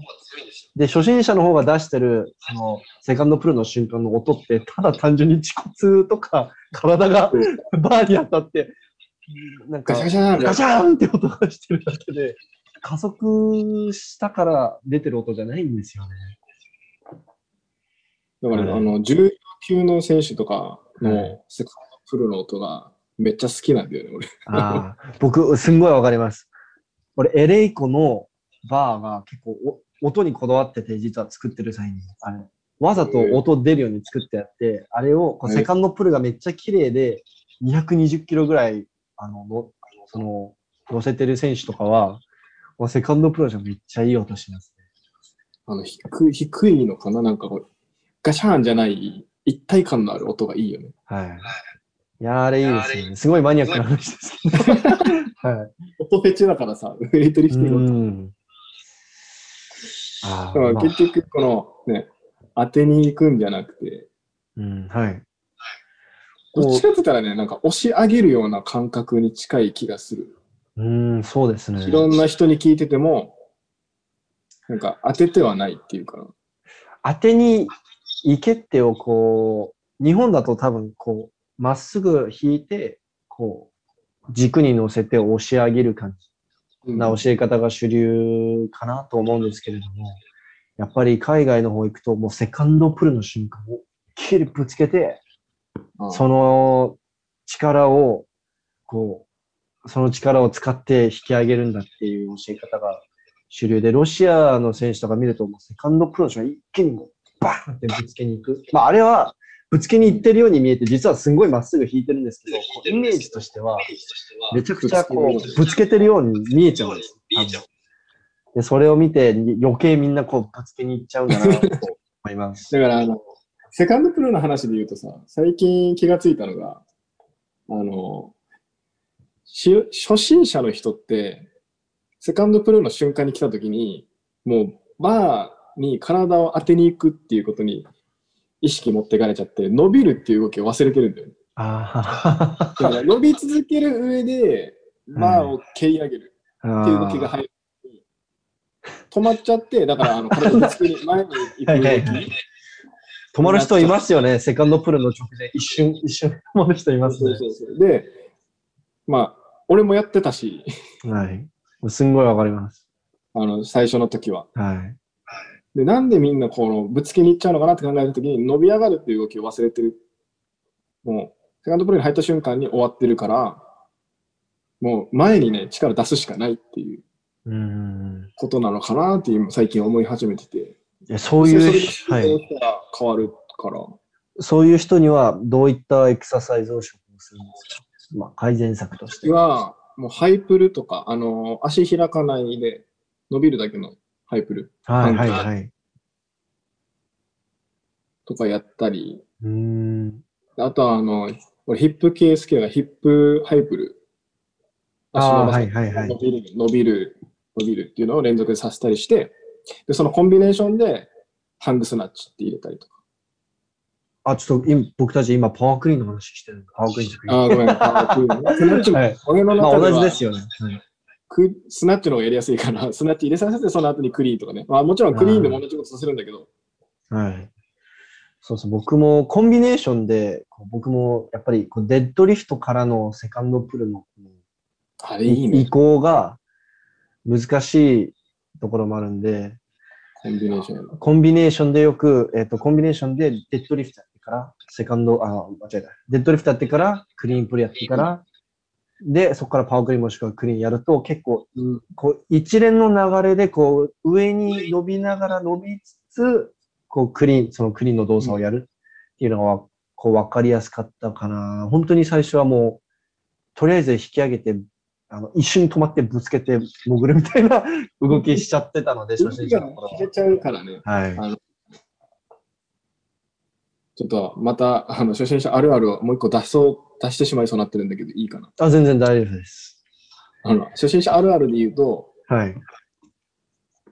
[SPEAKER 3] で、初心者の方が出してる、その、セカンドプルの瞬間の音って、ただ単純に恥骨とか、体がバーに当たって、なんか
[SPEAKER 2] ガ、シャン
[SPEAKER 3] って音がしてるだけで、加速したから出てる音じゃないんですよね。
[SPEAKER 2] だから、
[SPEAKER 3] はい
[SPEAKER 2] あの、重量級の選手とか
[SPEAKER 3] はい
[SPEAKER 2] のセカンドプルの音がめっちゃ好きなんだよね、俺。
[SPEAKER 3] ああ、僕、すんごいわかります。俺、エレイコのバーが結構お音にこだわってて、実は作ってる際に、あれ、わざと音出るように作ってやって、あれをこう
[SPEAKER 2] はい
[SPEAKER 3] セカンドプルがめっちゃ綺麗で、220キロぐらい、あの、のその、乗せてる選手とかは、もうセカンドプロじゃめっちゃいい音しますね。
[SPEAKER 2] あの、低い、低いのかな？なんかこう、ガシャーンじゃない一体感のある音がいいよね。
[SPEAKER 3] はい。いやー、あれいいですよね。すごいマニアックな話ですけど。はい。
[SPEAKER 2] 音フェチだからさ、ウェイトリフティング
[SPEAKER 3] う
[SPEAKER 2] 音
[SPEAKER 3] ん。あ
[SPEAKER 2] だ結局、このね、当てに行くんじゃなくて、
[SPEAKER 3] うん、はい。
[SPEAKER 2] どっちかって言ったらね、なんか押し上げるような感覚に近い気がする。
[SPEAKER 3] うん、そうですね。
[SPEAKER 2] いろんな人に聞いてても、なんか当ててはないっていうか、
[SPEAKER 3] 当てに行けってをこう、日本だと多分こう、まっすぐ引いて、こう、軸に乗せて押し上げる感じ。
[SPEAKER 2] うん。
[SPEAKER 3] な教え方が主流かなと思うんですけれども、やっぱり海外の方行くともうセカンドプルの瞬間をきりぶつけて、
[SPEAKER 2] あ。
[SPEAKER 3] その力を、こう、その力を使って引き上げるんだっていう教え方が主流で、ロシアの選手とか見ると、セカンドプロの人が一気にバーンってぶつけに行く。まあ、あれはぶつけに行ってるように見えて、実はすごいまっすぐ引いてるんですけど、イメージとしては、めちゃくちゃこう、ぶつけてるように見えちゃうんです。で、それを見て余計みんなこう、ぶつけに行っちゃうんだなと思います。
[SPEAKER 2] だから、あの、セカンドプロの話で言うとさ、最近気がついたのが、あの、初心者の人って、セカンドプロの瞬間に来た時に、もうバーに体を当てに行くっていうことに意識持ってかれちゃって、伸びるっていう動きを忘れてるんだよね。
[SPEAKER 3] あ
[SPEAKER 2] だから伸び続ける上で、バーを蹴り上げる
[SPEAKER 3] あ。
[SPEAKER 2] っていう動きが入る。止まっちゃって、だからあの体ぶつけに前に行く動
[SPEAKER 3] はいはいはい
[SPEAKER 2] き。
[SPEAKER 3] 止まる人いますよね。セカンドプルの直前、一瞬、一瞬止まる人いますね。
[SPEAKER 2] そうそうそう。で、まあ、俺もやってたし、
[SPEAKER 3] はい。すんごいわかります。
[SPEAKER 2] あの、最初の時は。
[SPEAKER 3] はい。
[SPEAKER 2] で、なんでみんなこのぶつけに行っちゃうのかなって考えた時に、伸び上がるっていう動きを忘れてる。もう、セカンドプレーに入った瞬間に終わってるから、もう前にね、力出すしかないっていう
[SPEAKER 3] うん。
[SPEAKER 2] ことなのかなっていう最近思い始めてて。
[SPEAKER 3] いやそういう、はい。
[SPEAKER 2] 変わるから。
[SPEAKER 3] そういう人にはどういったエクササイズを処方するんですか？まあ、改善策として。
[SPEAKER 2] は、もうハイプルとか、あの、足開かないで伸びるだけのハイプル
[SPEAKER 3] はいはいはい。
[SPEAKER 2] とかやったり、
[SPEAKER 3] うーん。
[SPEAKER 2] あとは、あの、俺ヒップ系好きだから、ヒップハイプル。足伸ばす
[SPEAKER 3] はいはいはい
[SPEAKER 2] 伸。びる、伸びる、伸びるっていうのを連続でさせたりして、で、そのコンビネーションで、ハングスナッチって入れたりとか。
[SPEAKER 3] あ、ちょっと今、僕たち今パワークリーンの話してるパワークリーンじゃ
[SPEAKER 2] ああ、ごめん。あースナッチも
[SPEAKER 3] はい
[SPEAKER 2] 俺の
[SPEAKER 3] まあ
[SPEAKER 2] 中では、
[SPEAKER 3] 同じですよね。はい
[SPEAKER 2] クスナッチの方がやりやすいから、スナッチ入れさせて、その後にクリーンとかね。まあもちろんクリーンでも同じことさせるんだけど、
[SPEAKER 3] はい。そうそう、僕もコンビネーションで、僕もやっぱりこうデッドリフトからのセカンドプルの
[SPEAKER 2] いいね
[SPEAKER 3] 移。行が難しいところもあるんで、
[SPEAKER 2] コンビネーション。
[SPEAKER 3] コンビネーションでよく、えっ、と、コンビネーションでデッドリフトから、セカンド、あ、間違えた。デッドリフトやってから、クリーンプルやってから、で、そこからパワークリーンもしくはクリーンやると、結構、
[SPEAKER 2] うん
[SPEAKER 3] こう、一連の流れで、こう、上に伸びながら伸びつつ、こう、クリーン、そのクリーンの動作をやるっていうのが、こう、わかりやすかったかな。本当に最初はもう、とりあえず引き上げて、あの、一瞬止まってぶつけて潜るみたいな動きしちゃってたので、初心者の頃
[SPEAKER 2] 消えちゃうからね。
[SPEAKER 3] は。はい。
[SPEAKER 2] ちょっとまた、あの、初心者あるあるをもう一個出そう、出してしまいそうになってるんだけど、いいかな。
[SPEAKER 3] あ、全然大丈夫です。
[SPEAKER 2] あの、初心者あるあるで言うと、
[SPEAKER 3] はい。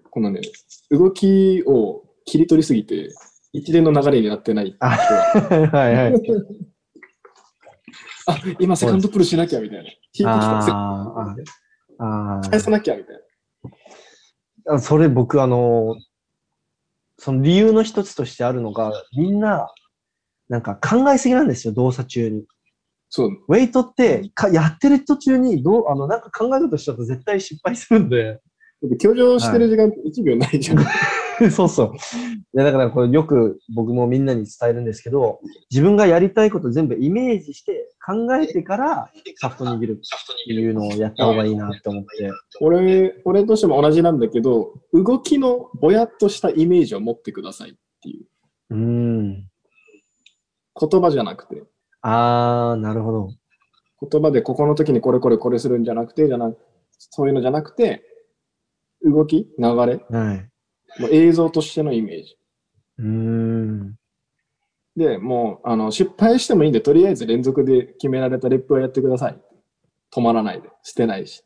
[SPEAKER 2] このね、動きを切り取りすぎて、一連の流れになってないは、
[SPEAKER 3] はいはい。
[SPEAKER 2] あ、今セカンドプルしなきゃみたいな。引いてきた。
[SPEAKER 3] あーあー
[SPEAKER 2] 返さなきゃみたいな。
[SPEAKER 3] あ。それ僕、あの、その理由の一つとしてあるのが、みんな、なんか考えすぎなんですよ、動作中に。
[SPEAKER 2] そう。
[SPEAKER 3] ウェイトってか、やってる途中に、どう、あの、なんか考え事しちゃうと絶対失敗するんで。
[SPEAKER 2] 教場してる時間って1秒ないじゃん。
[SPEAKER 3] そうそう。いや、だからこれよく僕もみんなに伝えるんですけど、自分がやりたいこと全部イメージして考えてからシャフト握るっていうのをやった方がいいなって思って。
[SPEAKER 2] 俺、俺としても同じなんだけど、動きのぼやっとしたイメージを持ってくださいっていう。
[SPEAKER 3] うーん。
[SPEAKER 2] 言葉じゃなくて。
[SPEAKER 3] あー、なるほど。
[SPEAKER 2] 言葉でここの時にこれこれこれするんじゃなくて、じゃなそういうのじゃなくて、動き、流れ、
[SPEAKER 3] はい。
[SPEAKER 2] もう映像としてのイメージ。
[SPEAKER 3] うーん。
[SPEAKER 2] で、もう、あの、失敗してもいいんで、とりあえず連続で決められたレップをやってください。止まらないで、捨てないし。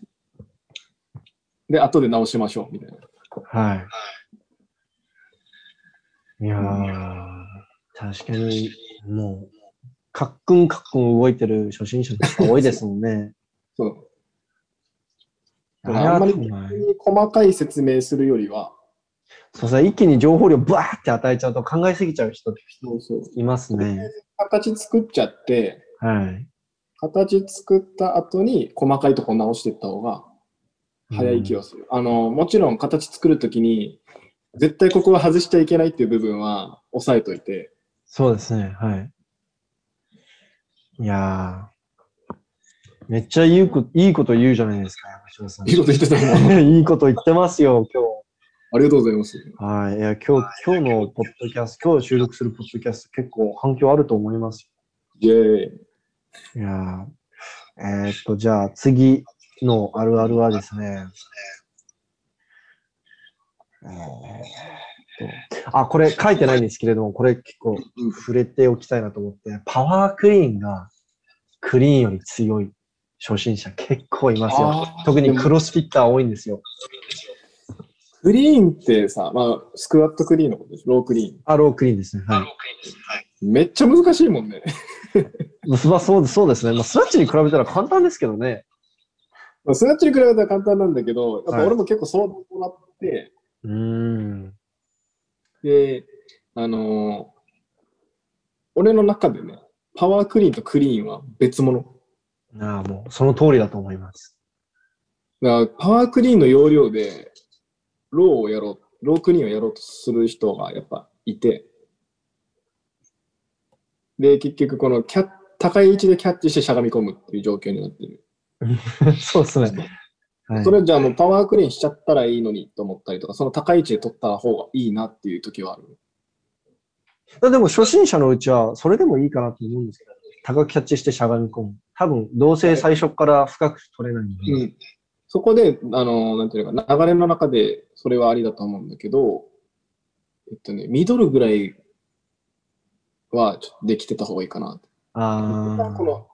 [SPEAKER 2] で、後で直しましょう、みたいな。
[SPEAKER 3] はい。いやー、確かに、もう、カックンカックン動いてる初心者の人多いですもんね。
[SPEAKER 2] そう。
[SPEAKER 3] あ
[SPEAKER 2] んまり細かい説明するよりは、
[SPEAKER 3] そうそう、一気に情報量バーって与えちゃうと考えすぎちゃう人いますね。
[SPEAKER 2] 形作っちゃって、
[SPEAKER 3] はい。
[SPEAKER 2] 形作った後に細かいとこ直していった方が早い気がする。あの、もちろん形作るときに、絶対ここは外しちゃいけないっていう部分は押さえといて、
[SPEAKER 3] そうですね、はい。いやー、めっちゃいいこといいこと言うじゃないですか、山城さん。
[SPEAKER 2] いいこと言ってたもん。
[SPEAKER 3] いいこと言ってますよ、今
[SPEAKER 2] ありがとうございます。
[SPEAKER 3] 日。はい。いや、今日、今日のポッドキャスト、今日収録するポッドキャスト、結構反響あると思います
[SPEAKER 2] イェーイ。
[SPEAKER 3] よ。いやー、えーっと、じゃあ次のあるあるはですね、えーあ、これ書いてないんですけれども、これ結構触れておきたいなと思って、パワークリーンがクリーンより強い初心者結構いますよ。特にクロスフィッター多いんですよ。
[SPEAKER 2] クリーンってさ、まあ、スクワットクリーンのことです。ロークリーン。
[SPEAKER 3] あ、ロークリーンですね。はい。
[SPEAKER 2] めっちゃ難しいもんね。
[SPEAKER 3] まあ、そうです、そうですね。まあ、スナッチに比べたら簡単ですけどね。
[SPEAKER 2] まあスナッチに比べたら簡単なんだけど、やっぱ
[SPEAKER 3] はい
[SPEAKER 2] 俺も結構相談もらって、
[SPEAKER 3] うーん。
[SPEAKER 2] で、あのー俺の中でね、パワークリーンとクリーンは別物。
[SPEAKER 3] ああ、もう、その通りだと思います。
[SPEAKER 2] だからパワークリーンの要領で、ローをやろう、ロークリーンをやろうとする人がやっぱいて、で、結局このキャッ高い位置でキャッチしてしゃがみ込むっていう状況になってる。
[SPEAKER 3] そうですね。はい
[SPEAKER 2] それじゃあもうパワークリーンしちゃったらいいのにと思ったりとか、その高い位置で取った方がいいなっていう時はある？
[SPEAKER 3] あでも、初心者のうちは、それでもいいかなと思うんですけど、高くキャッチしてしゃがみ込む。多分、どうせ最初から深く取れないので。
[SPEAKER 2] うん。そこで、あの、なんていうのかな、流れの中でそれはありだと思うんだけど、えっとね、ミドルぐらいはちょっとできてた方がいいかな。
[SPEAKER 3] あ
[SPEAKER 2] この、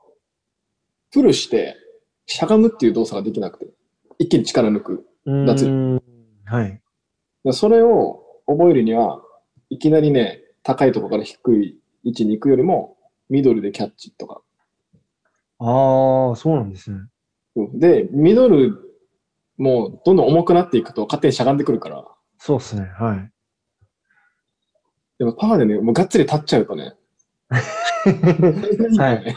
[SPEAKER 2] プルして、しゃがむっていう動作ができなくて、一気に力抜く。
[SPEAKER 3] あ。
[SPEAKER 2] 脱
[SPEAKER 3] うーんはい。
[SPEAKER 2] でそれを覚えるには、いきなりね、高いところから低い位置に行くよりも、ミドルでキャッチとか。
[SPEAKER 3] ああ、そうなんですね。
[SPEAKER 2] うんで、ミドルもどんどん重くなっていくと勝手にしゃがんでくるから、
[SPEAKER 3] そうですね。はい。
[SPEAKER 2] でもパワーでね、もうがっつり立っちゃうとね、
[SPEAKER 3] はい。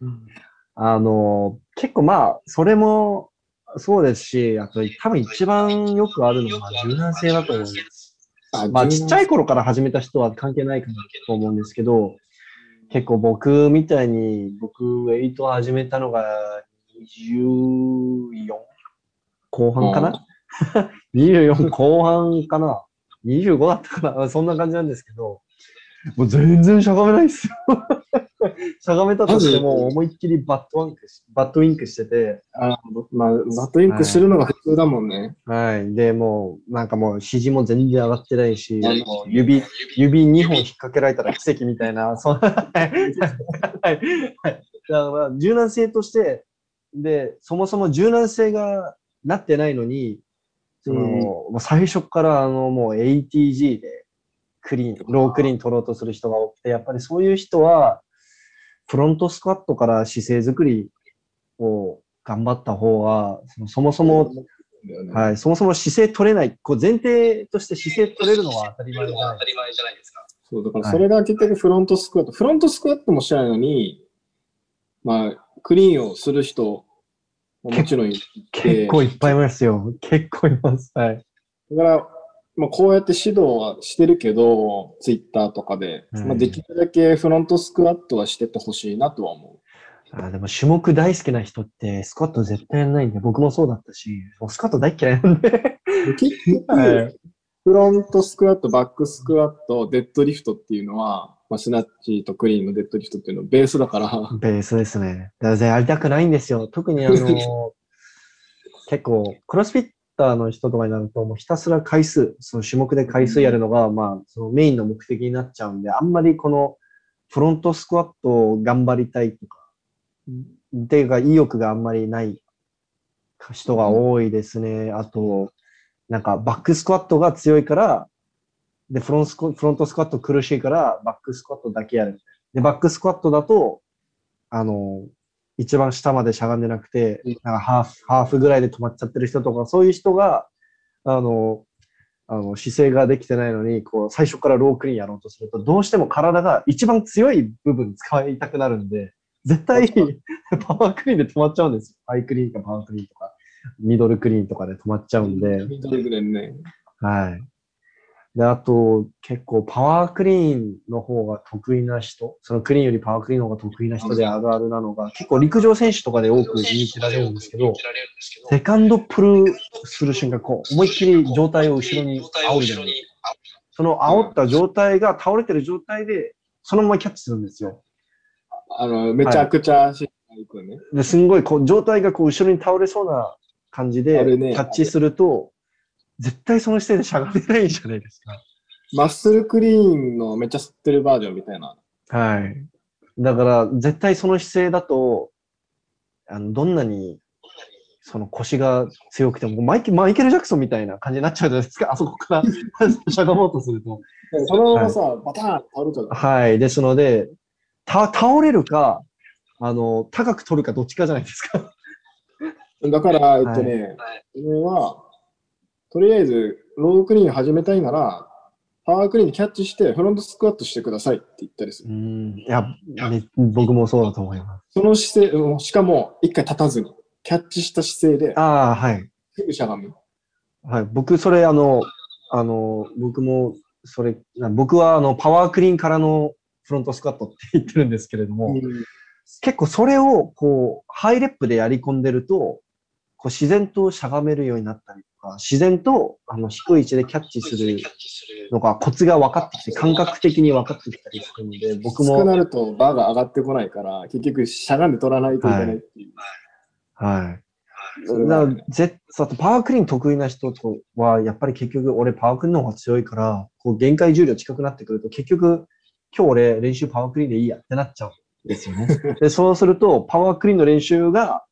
[SPEAKER 3] あの、結構まあ、それもそうですし、あと多分一番よくあるのは柔軟性だと思います。
[SPEAKER 2] あ
[SPEAKER 3] まあ、ちっちゃい
[SPEAKER 2] 子
[SPEAKER 3] 頃から始めた人は関係ないかなと思うんですけど、結構僕みたいに、僕、ウェイトを始めたのが24後半かな、?24 後半かな ?25 だったかな？そんな感じなんですけど、もう全然しゃがめないですよ。しゃがめたとしても思いっきり butt wink し butt wink してて、
[SPEAKER 2] あまあ、 butt wink するのが普通だもんね。
[SPEAKER 3] はい。で、もう、なんかもう、肘も全然上がってないし、
[SPEAKER 2] はい
[SPEAKER 3] もう指、指2本引っ掛けられたら奇跡みたいな、そんな、はい。だから、柔軟性として、で、そもそも柔軟性がなってないのに、その、
[SPEAKER 2] うん
[SPEAKER 3] 最初からあの、もう ATG で、クリーン、ロークリーン取ろうとする人が多くて、やっぱりそういう人は、フロントスクワットから姿勢作りを頑張った方が、そもそもはい、そもそも姿勢取れない、こう前提として姿勢取れるのは当たり前じゃない。
[SPEAKER 2] そう、だからそれが結局フロントスクワット。フロントスクワットもしないのに、まあ、クリーンをする人ももちろんいて、
[SPEAKER 3] 結構いっぱいいますよ。結構います。はい。
[SPEAKER 2] だから、まあ、こうやって指導はしてるけど、ツイッターとかで、
[SPEAKER 3] うん
[SPEAKER 2] まあ、できるだけフロントスクワットはしてってほしいなとは思
[SPEAKER 3] あでも種目大好きな人ってスクワット絶対やんないんで、僕もそうだったし、スクワット大嫌いなんで。
[SPEAKER 2] 結局、
[SPEAKER 3] はい
[SPEAKER 2] フロントスクワット、バックスクワット、デッドリフトっていうのは、まあ、スナッチとクリーンのデッドリフトっていうのはベースだから、
[SPEAKER 3] ベースですね。だからやりたくないんですよ。特にあの、結構、クロスフィッターの人とかになると、もうひたすら回数、その種目で回数やるのが、まあ、そのメインの目的になっちゃうんで、あんまりこのフロントスクワットを頑張りたいとか、っていうか意欲があんまりない人が多いですね。あと、なんかバックスクワットが強いから、で、フロンスクフロントスクワット苦しいから、バックスクワットだけやる。で、バックスクワットだと、あの、一番下までしゃがんでなくて
[SPEAKER 2] うん、
[SPEAKER 3] なんかハーフ、ハーフぐらいで止まっちゃってる人とか、そういう人が、あの、あの姿勢ができてないのに、こう、最初からロークリーンやろうとすると、どうしても体が一番強い部分使いたくなるんで、絶対 パワークリーンで止まっちゃうんですよ。ハイクリーンかパワークリーンとか、ミドルクリーンとかで止まっちゃうんで、
[SPEAKER 2] ミドルグレンね。
[SPEAKER 3] はい。で、あと、結構パワークリーンの方が得意な人、そのクリーンよりパワークリーンの方が得意な人であるあるなのが、結構陸上選手とかで多く見受けられるんですけど、セカンドプルする瞬間、こう、思いっきり状態を後ろに煽るじゃないですか。その煽った状態が倒れてる状態で、そのままキャッチするんですよ。
[SPEAKER 2] あの、めちゃくちゃ足がいくね。
[SPEAKER 3] で、すんごい、こう、状態がこう、後ろに倒れそうな感じで、キャッチすると、絶対その姿勢でしゃがめないじゃないですか。
[SPEAKER 2] マッスルクリーンのめっちゃ吸ってるバージョンみたいな。
[SPEAKER 3] はい。だから、絶対その姿勢だと、あの、どんなに、その腰が強くても、マイケマイケル・ジャクソンみたいな感じになっちゃうじゃないですか。あそこから しゃがもうとすると。
[SPEAKER 2] でそのままさ、バターン倒れちゃう。
[SPEAKER 3] はい。ですので、た、倒れるか、あの、高く取るかどっちかじゃないですか。
[SPEAKER 2] だから、えっとね、自分は、とりあえず、ロークリーン始めたいなら、パワークリーンキャッチして、フロントスクワットしてくださいって言ったりする。
[SPEAKER 3] うん。いや、ね僕もそうだと思います。
[SPEAKER 2] その姿勢、うんしかも、一回立たずに、キャッチした姿勢で、
[SPEAKER 3] ああ、はい。
[SPEAKER 2] すぐしゃがむ。
[SPEAKER 3] はい。僕、それ、あの、あの、僕も、それ、な僕は、あの、パワークリーンからのフロントスクワットって言ってるんですけれども、結構それを、こう、ハイレップでやり込んでると、こう自然としゃがめるようになったりとか、自然と、あの、低い位置でキャッチするのが、コツが分かってきて、感覚的に分かってきたりするので、僕も、
[SPEAKER 2] 薄くなるとバーが上がってこないから、結局しゃがんで取らないといけないっていう。
[SPEAKER 3] はい。
[SPEAKER 2] それは
[SPEAKER 3] だからぜそうあとパワークリーン得意な人とは、やっぱり結局、俺パワークリーンの方が強いから、こう限界重量近くなってくると、結局、今日俺練習パワークリーンでいいやってなっちゃうんですよね。で、そうすると、パワークリーンの練習が、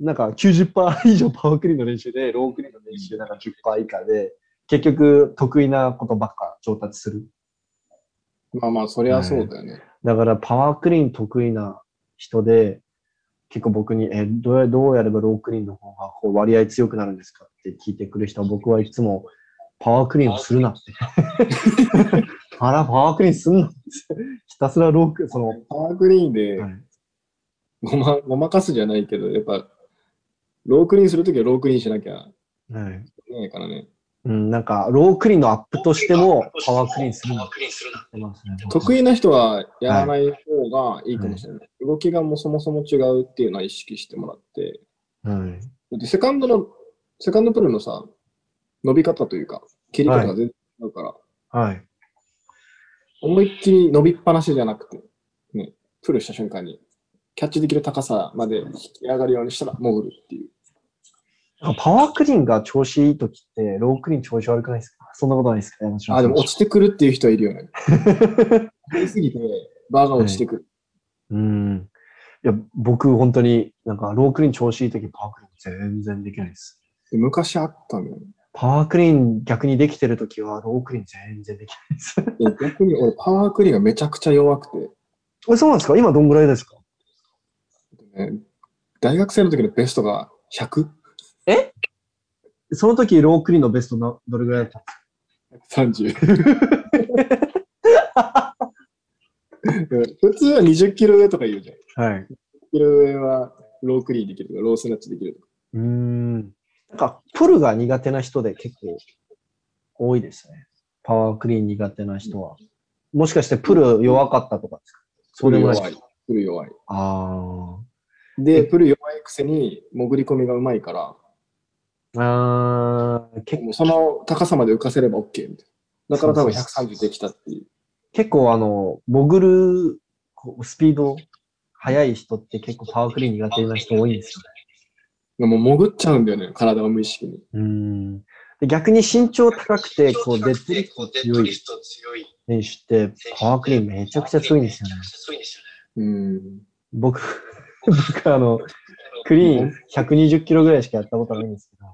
[SPEAKER 3] なんか90%以上パワークリーンの練習で、ロークリーンの練習なんか10%以下で、結局得意なことばっか上達する。
[SPEAKER 2] まあまあ、そりゃそうだよね。
[SPEAKER 3] だからパワークリーン得意な人で、結構僕に、え、どうやどうやればロークリーンの方がこう割合強くなるんですかって聞いてくる人は僕はいつもパワークリーンをするなって。あら、パワークリーンすんなって。ひたすらローク、その、
[SPEAKER 2] パワークリーンで
[SPEAKER 3] はい
[SPEAKER 2] ごまごまかすじゃないけど、やっぱ、ロークリーンするときはロークリーンしなきゃい
[SPEAKER 3] はい。
[SPEAKER 2] けないからね。
[SPEAKER 3] うん、なんか、ロークリーンのアップとしても、パワークリーンするなって言ってますね。
[SPEAKER 2] 得意な人はやらない方がいいかもしれない。動きがもうそもそも違うっていうのは意識してもらって。
[SPEAKER 3] はい。
[SPEAKER 2] だってセカンドの、セカンドプルのさ、伸び方というか、切り方が全然違うから、
[SPEAKER 3] はい。
[SPEAKER 2] 思いっきり伸びっぱなしじゃなくて、ね、プルした瞬間に、キャッチできる高さまで引き上がるようにしたら潜るっていう。
[SPEAKER 3] パワークリーンが調子いいときって、ロークリーン調子悪くないですか？そんなことないですか？
[SPEAKER 2] あ、でも落ちてくるっていう人はいるよね。入りすぎて、バーが落ちてくる。
[SPEAKER 3] うん。いや、僕、本当に、なんか、ロークリーン調子いいとき、パワークリーン全然できないです。
[SPEAKER 2] で昔あったんだよね。
[SPEAKER 3] パワークリーン逆にできてるときは、ロークリーン全然できないです。
[SPEAKER 2] で逆に俺、パワークリーンがめちゃくちゃ弱くて、
[SPEAKER 3] えそうなんですか？今どんぐらいですか？
[SPEAKER 2] ね、大学生の時のベストが 100?
[SPEAKER 3] その時、ロークリーンのベストな、どれぐらいだった
[SPEAKER 2] ？30 普通は20キロ上とか言うじゃん。
[SPEAKER 3] はい。
[SPEAKER 2] 20キロ上はロークリーンできるとか、ロースナッチできるとか。
[SPEAKER 3] うーん。なんか、プルが苦手な人で結構多いですね。パワークリーン苦手な人は。もしかしてプル弱かったとかですか？そうでもない
[SPEAKER 2] プル弱い。プル弱い。
[SPEAKER 3] あ
[SPEAKER 2] で、プル弱いくせに潜り込みがうまいから、
[SPEAKER 3] ー。あー結
[SPEAKER 2] もうその高さまで浮かせれば OK みたいな。だから多分130できたっていう。
[SPEAKER 3] 結構あの、潜るこうスピード速い人って結構パワークリーン苦手な人多いんですよ
[SPEAKER 2] でも潜っちゃうんだよね、体が無意識に。
[SPEAKER 3] ね。うん。で逆に身長高くて、こう、デッドリフト強い選手って、パワークリーンめちゃくちゃ強いんですよね。
[SPEAKER 2] うん。
[SPEAKER 3] 僕、僕あの、クリーン120キロぐらいしかやったことないんですけど、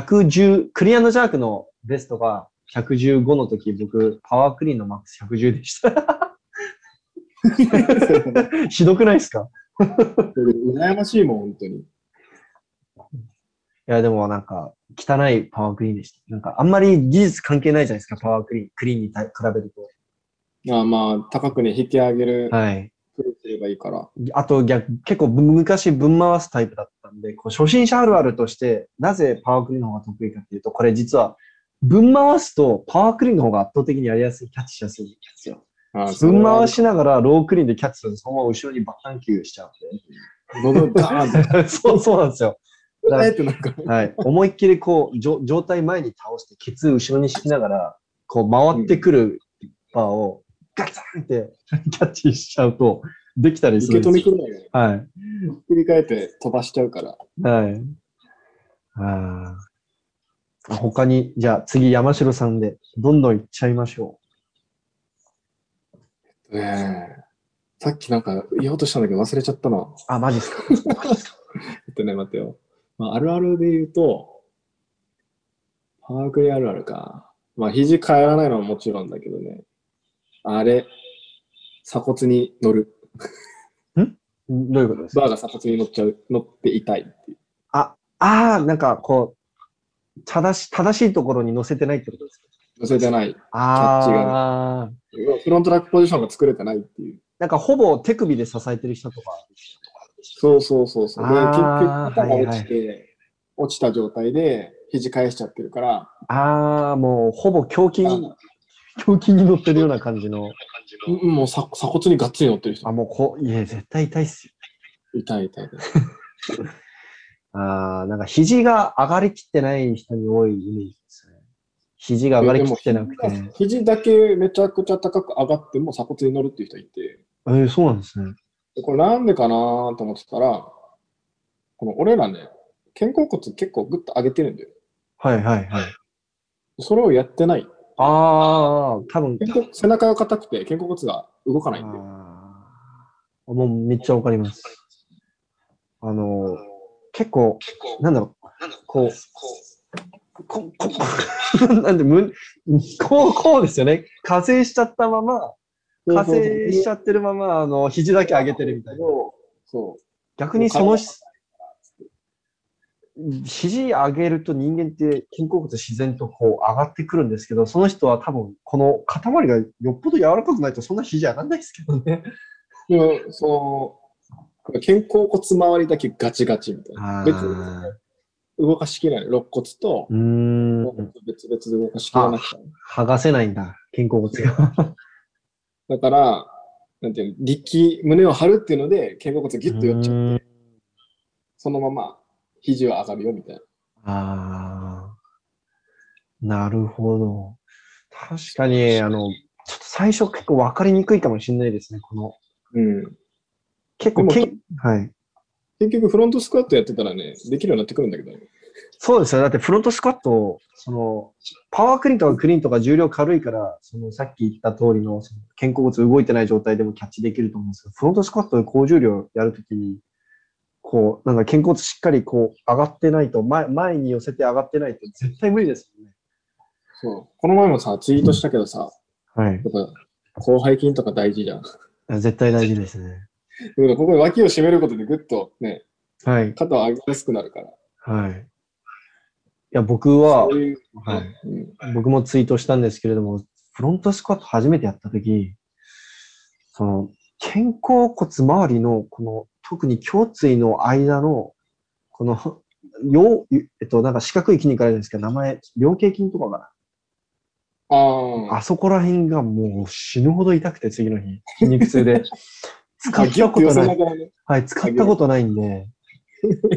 [SPEAKER 3] 110、クリアンドジャークのベストが115の時、僕、パワークリーンのマックス110でした。ひどくないですか？
[SPEAKER 2] 羨ましいもん、本当に。
[SPEAKER 3] いや、でもなんか、汚いパワークリーンでした。なんか、あんまり技術関係ないじゃないですか、パワークリーン。クリーンに対比べると。
[SPEAKER 2] まあまあ、高くね、引き上げる
[SPEAKER 3] はい。
[SPEAKER 2] プルすればいいから。
[SPEAKER 3] あと逆、結構ぶ昔ぶん回すタイプだったんで、こう初心者あるあるとして、なぜパワークリーンの方が得意かっていうと、これ実は、ぶん回すとパワークリーンの方が圧倒的にやりやすい、キャッチしやすいんですよ。
[SPEAKER 2] あ
[SPEAKER 3] ぶん回しながらロークリーンでキャッチすると、そのまま後ろにバッタンキューしちゃうんで。そう、そうなんですよ。はい。思いっきりこう、上上体前に倒して、ケツ後ろに敷きながら、こう回ってくるパーをガツンってキャッチしちゃうと、できたりする
[SPEAKER 2] 受け
[SPEAKER 3] んですよ。
[SPEAKER 2] 止めくるのよ。
[SPEAKER 3] はい。
[SPEAKER 2] 振り返って飛ばしちゃうから。
[SPEAKER 3] はい。あー他に、じゃあ次山城さんで、どんどんいっちゃいましょ
[SPEAKER 2] ねえ。さっきなんか言おうとしたんだけど忘れちゃったな。
[SPEAKER 3] う。あ、マジっすか。
[SPEAKER 2] えっとね、待ってよ。まあ、あるあるで言うと、パワークリあるあるか。まあ、肘変えらないのはもちろんだけどね。あれ、鎖骨に乗る。
[SPEAKER 3] どういうことです？か
[SPEAKER 2] バーが鎖骨に乗っちゃう、乗って痛いっていう。
[SPEAKER 3] あ、あーなんかこう、正し、正しいところに乗せてないってことですか？
[SPEAKER 2] 乗せてない。
[SPEAKER 3] ああ、
[SPEAKER 2] フロントラックポジションが作れてないっていう。
[SPEAKER 3] なんかほぼ手首で支えてる人とか。
[SPEAKER 2] そうそうそうそう。で、結局肩が落ち
[SPEAKER 3] はい
[SPEAKER 2] て、落ちた状態で肘返しちゃってるから、
[SPEAKER 3] ああ、もうほぼ胸筋、
[SPEAKER 2] あ
[SPEAKER 3] 胸筋に乗ってるような感じの。
[SPEAKER 2] うんもう鎖鎖骨にがっつり乗ってる人
[SPEAKER 3] あ、。もうこう、いや、絶対痛いっすよ。
[SPEAKER 2] 痛い痛い痛い。
[SPEAKER 3] ああ、なんか肘が上がりきってない人に多いイメージですね。肘が上がりきってなくて。
[SPEAKER 2] でも肘だけめちゃくちゃ高く上がっても鎖骨に乗るっていう人いて、
[SPEAKER 3] えー、そうなんですね。
[SPEAKER 2] でこれなんでかなと思ってたら、この俺らね、肩甲骨結構グッと上げてるんだよ。
[SPEAKER 3] はいはいはい。
[SPEAKER 2] それをやってない。
[SPEAKER 3] ああ、多分。
[SPEAKER 2] 背中が硬くて肩甲骨が動かないんだよ。
[SPEAKER 3] あーもうめっちゃわかります。あの、結構、なんだろう、こう、ここ なんで、む、こう、こうですよね。加勢しちゃったまま、加勢しちゃってるまま、あの、肘だけ上げてるみたいな。
[SPEAKER 2] そう。
[SPEAKER 3] 逆にそのし、肘上げると人間って肩甲骨自然とこう上がってくるんですけど、その人は多分この塊がよっぽど柔らかくないとそんな肘上がんないですけどね。
[SPEAKER 2] でも、その、肩甲骨周りだけガチガチみたいな。別に
[SPEAKER 3] あ
[SPEAKER 2] 動かしきれない。肋骨と別々で動かしきれなくて。
[SPEAKER 3] 剥がせないんだ。肩甲骨が。
[SPEAKER 2] だから、なんていうの、力、胸を張るっていうので、肩甲骨ギュッと寄っちゃって、そのまま肘は上がるよみたいな。
[SPEAKER 3] ああ。なるほど。確かに、あの、ちょっと最初結構分かりにくいかもしれないですね。この、
[SPEAKER 2] うん。
[SPEAKER 3] 結構けはい。
[SPEAKER 2] 結局、フロントスクワットやってたらね、できるようになってくるんだけどね。
[SPEAKER 3] そうですよ。だってフロントスクワット、その、パワークリーンとかクリーンとか重量軽いから、そのさっき言った通りのその肩甲骨動いてない状態でもキャッチできると思うんですけど、フロントスクワットで高重量やるときに、こう、なんか肩甲骨しっかりこう上がってないと、前前に寄せて上がってないと絶対無理ですよね。
[SPEAKER 2] そう。この前もさ、ツイートしたけどさ、
[SPEAKER 3] はい。
[SPEAKER 2] やっぱ、広背筋とか大事じゃん。だ
[SPEAKER 3] 絶対大事ですね。
[SPEAKER 2] からここで脇を締めることでぐっとね、
[SPEAKER 3] はい。
[SPEAKER 2] 肩を上げやすくなるから。
[SPEAKER 3] はい。いや、僕は
[SPEAKER 2] そ、ういう、
[SPEAKER 3] はい。
[SPEAKER 2] うん、
[SPEAKER 3] 僕もツイートしたんですけれども、フロントスクワット初めてやったとき、その、肩甲骨周りの、この、特に胸椎の間の、この、両、えっと、なんか四角い筋肉あるんですけど、名前、両頸筋とかか
[SPEAKER 2] あ
[SPEAKER 3] な。あそこら辺がもう死ぬほど痛くて、次の日。筋肉痛で。使
[SPEAKER 2] あ。
[SPEAKER 3] ったことない。はい、使ったことないんで、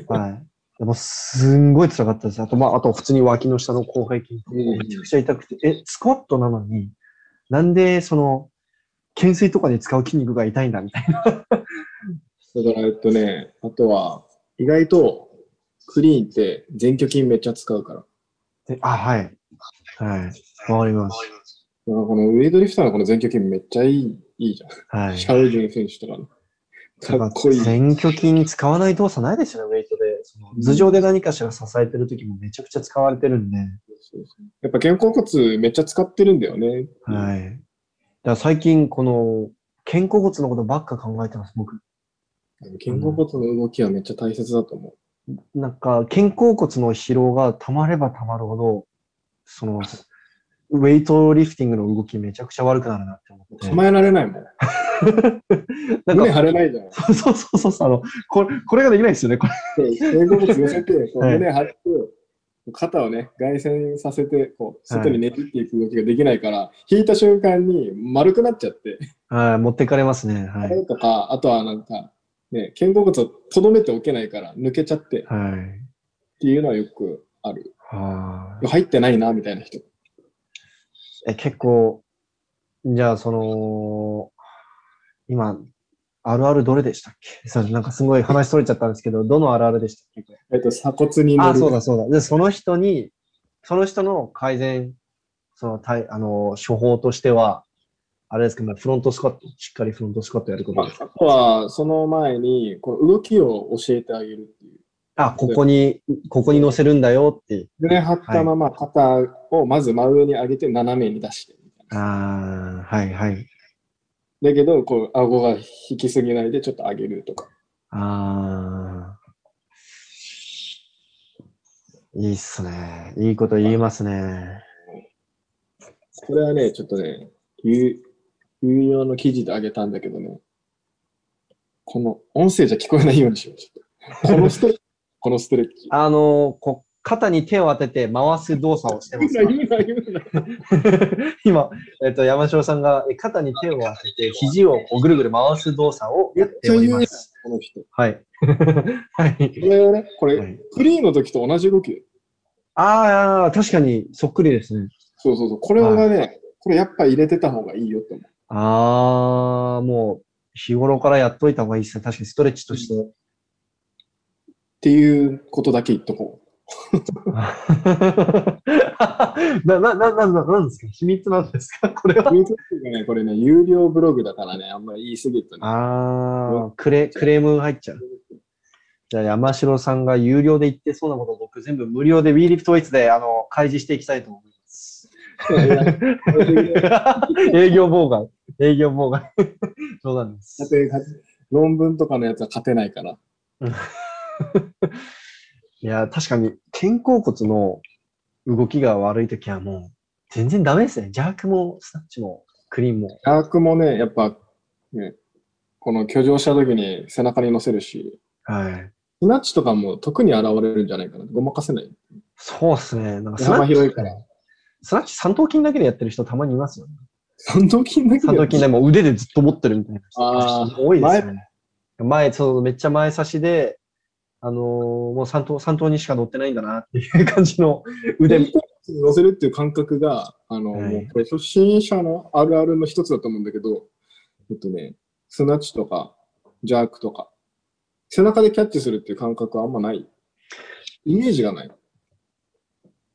[SPEAKER 3] はい。でも、すんごい辛かったです。あと、まあ、あと、普通に脇の下の広背筋めちゃくちゃ痛くて、え、スクワットなのに、なんで、その、懸垂とかに使う筋肉が痛いんだみたいな。
[SPEAKER 2] だから、えっとね、あとは、意外と、クリーンって前鋸筋めっちゃ使うから。だか
[SPEAKER 3] であ、はい。はい。わかります。
[SPEAKER 2] らこのウェイトリフターのこの前鋸筋めっちゃいい、いいじゃん。
[SPEAKER 3] はい。
[SPEAKER 2] シャウジュン選手とかの。かっこいい。
[SPEAKER 3] 前鋸筋使わない動作ないですよね、ウェイトで。その頭上で何かしら支えてる時もめちゃくちゃ使われてるんで。
[SPEAKER 2] そうそうやっぱ肩甲骨めっちゃ使ってるんだよね。
[SPEAKER 3] はい。だから最近、この、肩甲骨のことばっか考えてます、僕。
[SPEAKER 2] 肩甲骨の動きはめっちゃ大切だと思
[SPEAKER 3] なんか、肩甲骨の疲労が溜まれば溜まるほど、その、ウェイトリフティングの動きめちゃくちゃ悪くなるなって思っ
[SPEAKER 2] う。
[SPEAKER 3] て。
[SPEAKER 2] 構えられないもん。
[SPEAKER 3] なん
[SPEAKER 2] 胸
[SPEAKER 3] か、
[SPEAKER 2] 張れないじゃん。
[SPEAKER 3] そうそうそうそう、あの、これ、これができないですよね、これ。
[SPEAKER 2] 肩甲骨寄せて、こう
[SPEAKER 3] はい
[SPEAKER 2] 胸張って、肩をね、外旋させて、こう、外にねじっていく動きができないから、引いた瞬間に丸くなっちゃって、
[SPEAKER 3] はい、持ってかれますね。はい。
[SPEAKER 2] とか、あとはなんか、ね、肩甲骨をとどめておけないから抜けちゃってっ
[SPEAKER 3] はい。
[SPEAKER 2] ていうのはよくある。
[SPEAKER 3] はい。
[SPEAKER 2] 入ってないな、みたいな人。
[SPEAKER 3] え、結構、じゃあ、その、今、あるあるどれでしたっけ？そ うなんかすごい話それちゃったんですけど、どのあるあるでしたっけ？
[SPEAKER 2] えっと、鎖骨に乗
[SPEAKER 3] あ、
[SPEAKER 2] る。
[SPEAKER 3] そうだそうだ。で、その人に、その人の改善、その、たいあの、処方としては、あれですけど、フロントスクワット、しっかりフロントスクワットやること
[SPEAKER 2] まあ
[SPEAKER 3] です。
[SPEAKER 2] あとは、その前に、この動きを教えてあげるっていう。
[SPEAKER 3] あ、ここに、ここに乗せるんだよって。
[SPEAKER 2] 胸張ったまま肩をまず真上に上げて斜めに出して。
[SPEAKER 3] ああ、はいはい。
[SPEAKER 2] だけど、こう、顎が引きすぎないでちょっと上げるとか。
[SPEAKER 3] ああ。いいっすね。いいこと言いますね。
[SPEAKER 2] これはね、ちょっとね、有有用の記事で上げたんだけどね、この音声じゃ聞こえないようにしよう。ちょっとこのストレッチ、このストレッチ。
[SPEAKER 3] あの、こ肩に手を当てて回す動作をしてます。今、えっと、山椒さんがえ肩に手を当てて、肘をこうぐるぐる回す動作をやっております。
[SPEAKER 2] この人。
[SPEAKER 3] はい。はい。
[SPEAKER 2] これをね、これ、
[SPEAKER 3] はい
[SPEAKER 2] クリーンの時と同じ動きで。
[SPEAKER 3] ああ、確かにそっくりですね。
[SPEAKER 2] そうそうそう。これがね、これやっぱ入れてた方がいいよって思う。
[SPEAKER 3] ああ、もう日頃からやっといた方がいいですね。確かにストレッチとして。
[SPEAKER 2] っていうことだけ言っとこ
[SPEAKER 3] な、な、な、な、な、なんですか？秘密なんですか？これは
[SPEAKER 2] う。。YouTube がね、これね、有料ブログだからね、あんまり言い過ぎるとね。
[SPEAKER 3] ああ、クレ、クレーム入っちゃう。じゃあ山城さんが有料で言ってそうなことを僕全部無料で WeLiftWeights であの開示していきたいと思います。営業妨害。営業妨害。冗談です。
[SPEAKER 2] だって論文とかのやつは勝てないから。
[SPEAKER 3] いや、確かに肩甲骨の動きが悪いときはもう全然ダメですね。ジャークもスナッチもクリーンも。
[SPEAKER 2] アークもね、やっぱ、ね、この居上した時に背中に乗せるし、
[SPEAKER 3] はい。
[SPEAKER 2] スナッチとかも特に現れるんじゃないかな。ごまかせない。
[SPEAKER 3] そうですね。なんか
[SPEAKER 2] 幅広いから。
[SPEAKER 3] スナッチ三頭筋だけでやってる人たまにいますよね。
[SPEAKER 2] 三頭筋だけ
[SPEAKER 3] 三頭筋でもう腕でずっと持ってるみたいな人多いですよね。前、そう、めっちゃ前差しで、あのーもう三頭、三頭にしか乗ってないんだなっていう感じの腕、
[SPEAKER 2] 乗せるっていう感覚が、あの、
[SPEAKER 3] はい
[SPEAKER 2] もうこれ初心者のあるあるの一つだと思うんだけど、えっとね、スナッチとか、ジャークとか、背中でキャッチするっていう感覚はあんまない？イメージがない。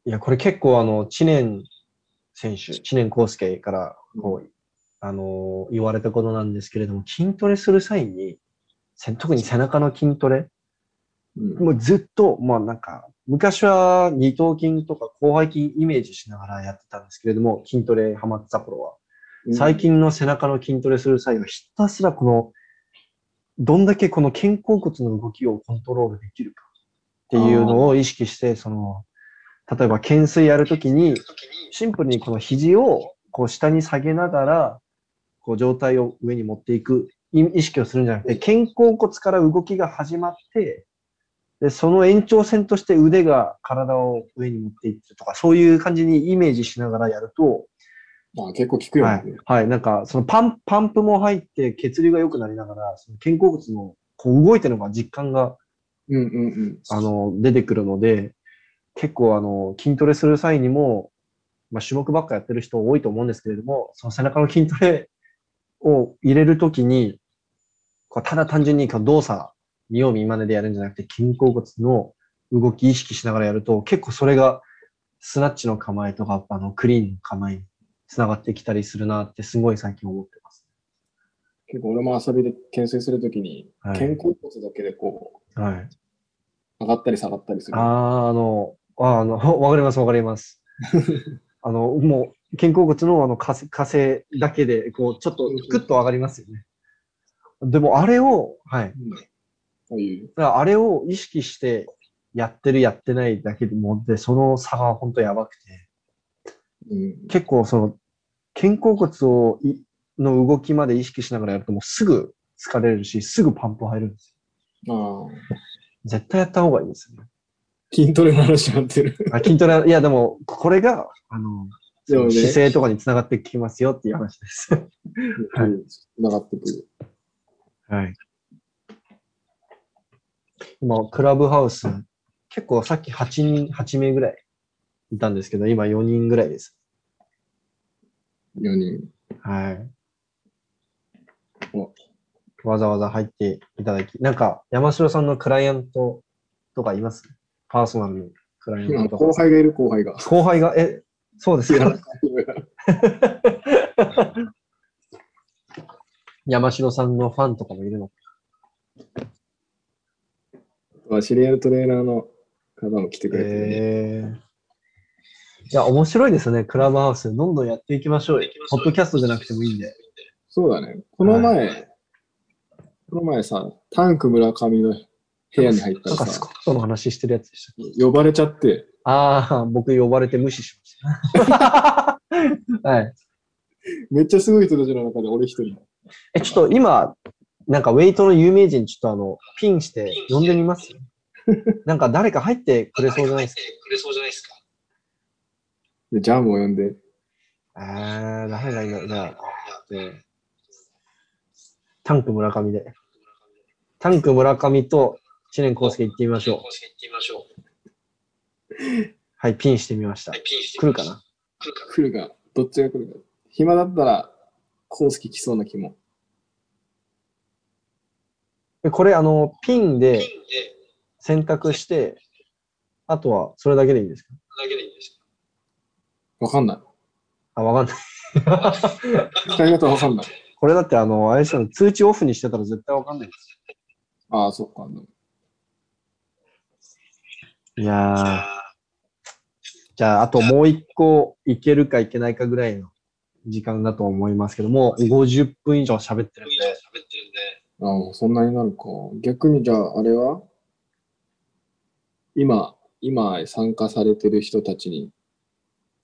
[SPEAKER 3] いや、これ結構あの、知念選手、知念康介から、こう、あのー言われたことなんですけれども、筋トレする際に、せ特に背中の筋トレ、
[SPEAKER 2] うん。
[SPEAKER 3] もうずっと、まあなんか、昔は二頭筋とか広背筋イメージしながらやってたんですけれども、筋トレハマってた頃は。最近の背中の筋トレする際は、ひたすらこの、どんだけこの肩甲骨の動きをコントロールできるかっていうのを意識して、その、例えば懸垂やるときに、シンプルにこの肘をこう下に下げながら、こう上体を上に持っていくい意識をするんじゃなくて、肩甲骨から動きが始まって、で、その延長線として腕が体を上に持っていってるとか、そういう感じにイメージしながらやると、
[SPEAKER 2] まあ結構効くよ
[SPEAKER 3] は
[SPEAKER 2] ね
[SPEAKER 3] い。。はい。なんか、そのパン、パンプも入って血流が良くなりながら、その肩甲骨のこう動いてるのが実感が、
[SPEAKER 2] うんうんうん。
[SPEAKER 3] あの、出てくるので、結構あの、筋トレする際にも、まあ種目ばっかやってる人多いと思うんですけれども、その背中の筋トレを入れるときに、こうただ単純にこう動作、見よう見真似でやるんじゃなくて、肩甲骨の動き意識しながらやると、結構それがスナッチの構えとか、あの、クリーンの構えにつながってきたりするなってすごい最近思ってます。
[SPEAKER 2] 結構俺も遊びで懸垂するときに、
[SPEAKER 3] はい
[SPEAKER 2] 肩甲骨だけでこ
[SPEAKER 3] はい。
[SPEAKER 2] う、上がったり下がったりする。
[SPEAKER 3] ああ、あの、ああの、わかりますわかります。あの、もう、肩甲骨のあの、かせ、かせだけで、こう、ちょっと、グッと上がりますよね。でも、あれを、はい。
[SPEAKER 2] うん。
[SPEAKER 3] あれを意識して、やってる、やってないだけでも、で、その差が本当やばくて、
[SPEAKER 2] うん。
[SPEAKER 3] 結構、その、肩甲骨をい、の動きまで意識しながらやると、もうすぐ疲れるし、すぐパンプ入るんです
[SPEAKER 2] ああ。
[SPEAKER 3] よ。絶対やった方がいいですよね。
[SPEAKER 2] 筋トレの話になってる。
[SPEAKER 3] あ筋トレ、いや、でも、これが、あの、
[SPEAKER 2] でもね
[SPEAKER 3] 姿勢とかにつながってきますよっていう話です。はい
[SPEAKER 2] つながってくる。
[SPEAKER 3] はい。今、クラブハウス、結構さっき8人、8名ぐらいいたんですけど、今4人ぐらいです。
[SPEAKER 2] 4人。
[SPEAKER 3] はい
[SPEAKER 2] お。
[SPEAKER 3] わざわざ入っていただき、なんか、山城さんのクライアントとかいます？パーソナルのクライア
[SPEAKER 2] 今
[SPEAKER 3] ント。
[SPEAKER 2] 後輩がいる後輩が。
[SPEAKER 3] 後輩が、え、そうですか？山城さんのファンとかもいるの？
[SPEAKER 2] まあ知り合いのトレーナーの方も来てくれて、ね
[SPEAKER 3] えーいや、面白いですね、クラブハウス。どんどんやっていきましょうよ。ポッドキャストじゃなくてもいいんで。
[SPEAKER 2] そうだね。この前、この前さ、タンク村上の部屋に入った
[SPEAKER 3] なんかスコットの話してるやつでした。
[SPEAKER 2] 呼ばれちゃって、
[SPEAKER 3] ああ、僕呼ばれて無視しました。はい。
[SPEAKER 2] めっちゃすごい人たちの中で俺一人。
[SPEAKER 3] え、ちょっと今、なんかウェイトの有名人、ちょっとあの、ピンして呼んでみます？なんか誰か入ってくれそうじゃないですか？
[SPEAKER 4] くれそうじゃないですか？
[SPEAKER 2] で、ジャムを呼んで、
[SPEAKER 3] えー、誰がいいの？じゃあ、でタンク村上で。タンク村上と知念康介行ってみましょう。
[SPEAKER 4] 公式行ってみましょう。
[SPEAKER 3] はい、ピンしてみました
[SPEAKER 4] はい、。ピンして
[SPEAKER 3] 来るかな？
[SPEAKER 4] 来るかな？
[SPEAKER 2] 来るか、どっちが来るか。暇だったら、公式来そうな気も。
[SPEAKER 3] でこれ、あの、ピンで選択して、あとはそれだけでいいんですか？
[SPEAKER 4] だけでいいんです
[SPEAKER 2] わかんない。
[SPEAKER 3] あ、わかんない。
[SPEAKER 2] 使い方わかんない。
[SPEAKER 3] これだって、あの、あれですよね通知オフにしてたら絶対わかんないです。
[SPEAKER 2] ああ、そっか。
[SPEAKER 3] いやじゃあ、あともう一個いけるかいけないかぐらいの時間だと思いますけども、50分以上喋ってるんで、
[SPEAKER 4] 喋ってるんで、
[SPEAKER 2] ああ、そんなになるか。逆にじゃあ、あれは？今、今参加されてる人たちに、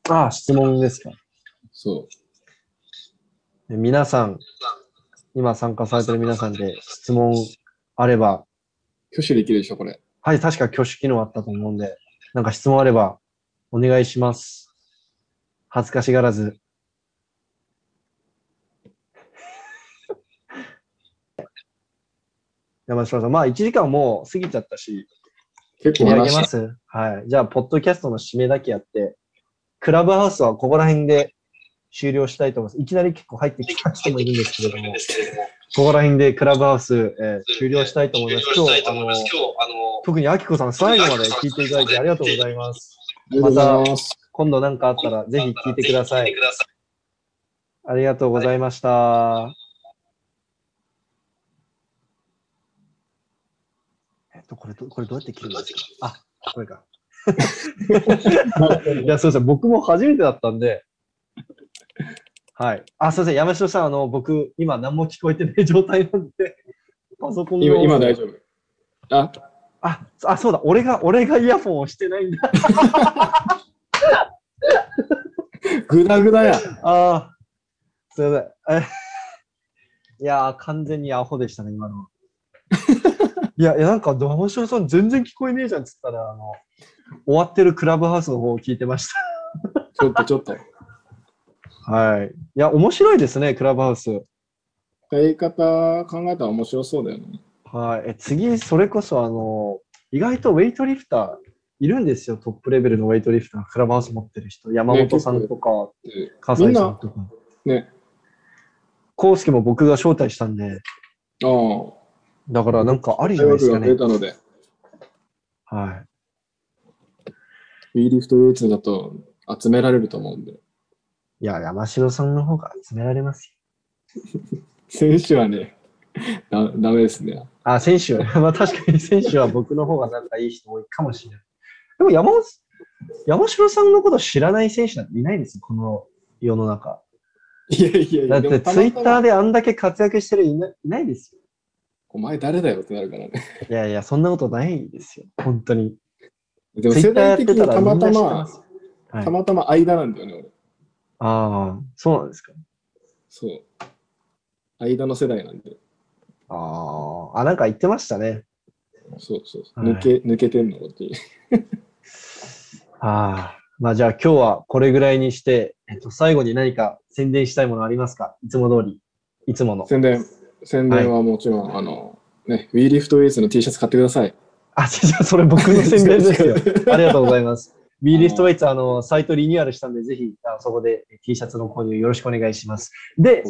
[SPEAKER 3] ああ、質問ですか。
[SPEAKER 2] そ
[SPEAKER 3] で皆さん、今参加されてる皆さんで質問あれば。
[SPEAKER 2] 挙手できるでしょ、これ。
[SPEAKER 3] はい、確か挙手機能あったと思うんで、なんか質問あればお願いします。恥ずかしがらず。山下さん、まあ1時間もう過ぎちゃったし、
[SPEAKER 2] 結構話し
[SPEAKER 3] げますはい。じゃあ、ポッドキャストの締めだけやって、クラブハウスはここら辺で終了したいと思います。いきなり結構入ってきた人もいるんですけれども、ここら辺でクラブハウス、えー終了したいと思います。今日、あの、特にアキコさん、最後まで聞いていただいてありがとうございます。
[SPEAKER 2] ありがとうございます。
[SPEAKER 3] 今度何かあったら、ぜひ聞いてください。ありがとうございました。えっと、これど、これどうやって切るんですか？あ、これか。いや、そうですね。僕も初めてだったんで。はい。あ、すいません。山下さん、あの、僕、今何も聞こえてない状態なんで、パソコンの
[SPEAKER 2] 今、今大丈夫。あ、
[SPEAKER 3] あ、あ、そうだ。俺が、俺がイヤフォンをしてないんだ。
[SPEAKER 2] ぐだぐだや。
[SPEAKER 3] ああ、すいません。えいやー、完全にアホでしたね、今のは。いや、いやなんか、山城さん全然聞こえねえじゃんっつったら、あの、終わってるクラブハウスの方を聞いてまし
[SPEAKER 2] ちょっとちょっと。
[SPEAKER 3] た。はい。いや、面白いですね、クラブハウス。
[SPEAKER 2] 使い方考えたら面白そうだよね。
[SPEAKER 3] はい。え次、それこそ、あの、意外とウェイトリフターいるんですよ、トップレベルのウェイトリフター、クラブハウス持ってる人。山本さんとか、
[SPEAKER 2] で
[SPEAKER 3] 笠井さんとか。
[SPEAKER 2] ね。
[SPEAKER 3] コウスケも僕が招待したんで、
[SPEAKER 2] ああ。
[SPEAKER 3] だからなんかありじゃないですかね
[SPEAKER 2] 大学が出。たので、
[SPEAKER 3] はい。
[SPEAKER 2] ウィーリフトウェイツだと集められると思うんで。
[SPEAKER 3] いや、山城さんの方が集められますよ。
[SPEAKER 2] 選手はね、だダメですね。
[SPEAKER 3] あ、選手は、まあ確かに選手は僕の方が仲いい人多いかもしれない。でも山本、山城さんのこと知らない選手なんていないですよ、この世の中。
[SPEAKER 2] いやいやいや、
[SPEAKER 3] だってツイッターであんだけ活躍してるいないないですよ。
[SPEAKER 2] お前誰だよってなるからね。
[SPEAKER 3] いやいや、そんなことないですよ、本当に。
[SPEAKER 2] でも世代的にたまた
[SPEAKER 3] ま、
[SPEAKER 2] たまたま間なんだよね、俺。
[SPEAKER 3] ああ、そうなんですか。
[SPEAKER 2] そう。間の世代なんで。
[SPEAKER 3] ああ、あ、なんか言ってましたね。
[SPEAKER 2] そうそうそう。
[SPEAKER 3] はい
[SPEAKER 2] 抜け、抜けてんのっていう。
[SPEAKER 3] ああ、まあじゃあ今日はこれぐらいにして、えっと、最後に何か宣伝したいものありますか？いつも通り。いつもの。
[SPEAKER 2] 宣伝、宣伝はもちろん、あの、ね、ウィーリフトウェイツの T シャツ買ってください。
[SPEAKER 3] あ、じゃあそれ僕の宣伝ですよ。ありがとうございます。B リストウェイツ、あの、サイトリニューアルしたんで、ぜひ、あそこで T シャツの購入よろしくお願いします。で。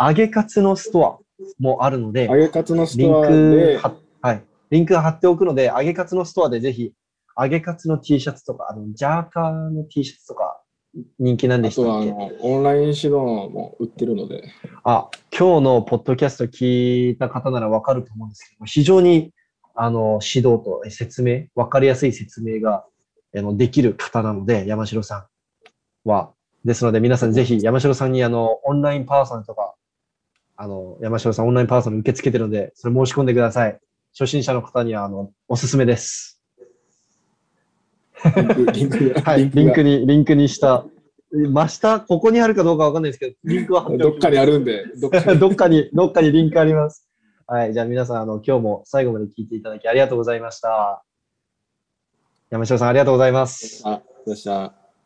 [SPEAKER 3] 揚げカツのストアもあるので
[SPEAKER 2] 揚、げカツのス
[SPEAKER 3] リン
[SPEAKER 2] トア
[SPEAKER 3] ク
[SPEAKER 2] で、
[SPEAKER 3] は、はい。リンク貼っておくので、揚げカツのストアでぜひ、揚げカツの T シャツとか、あの、ジャーカーの T シャツとか、人気なんでしたっけ？
[SPEAKER 2] のオンライン指導も売ってるので、
[SPEAKER 3] あ、今日のポッドキャスト聞いた方ならわかると思うんですけど、非常に、あの、指導と説明、わかりやすい説明が、あの、できる方なので、山城さんは。ですので、皆さんぜひ、山城さんに、あの、オンラインパーソナルとか、あの、山城さんオンラインパーソナル受け付けてるので、それ申し込んでください。初心者の方には、あの、おすすめです。
[SPEAKER 2] リンク、
[SPEAKER 3] はい、リンクに、リンクにした。真下、ここにあるかどうかわかんないですけど、リンクは貼って
[SPEAKER 2] どっかにあるんで、どっかに
[SPEAKER 3] どっかに、どっかにリンクあります。はい。じゃあ皆さん、あの、今日も最後まで聞いていただきありがとうございました。山城さん、ありがとうございます。
[SPEAKER 2] あ、よっした。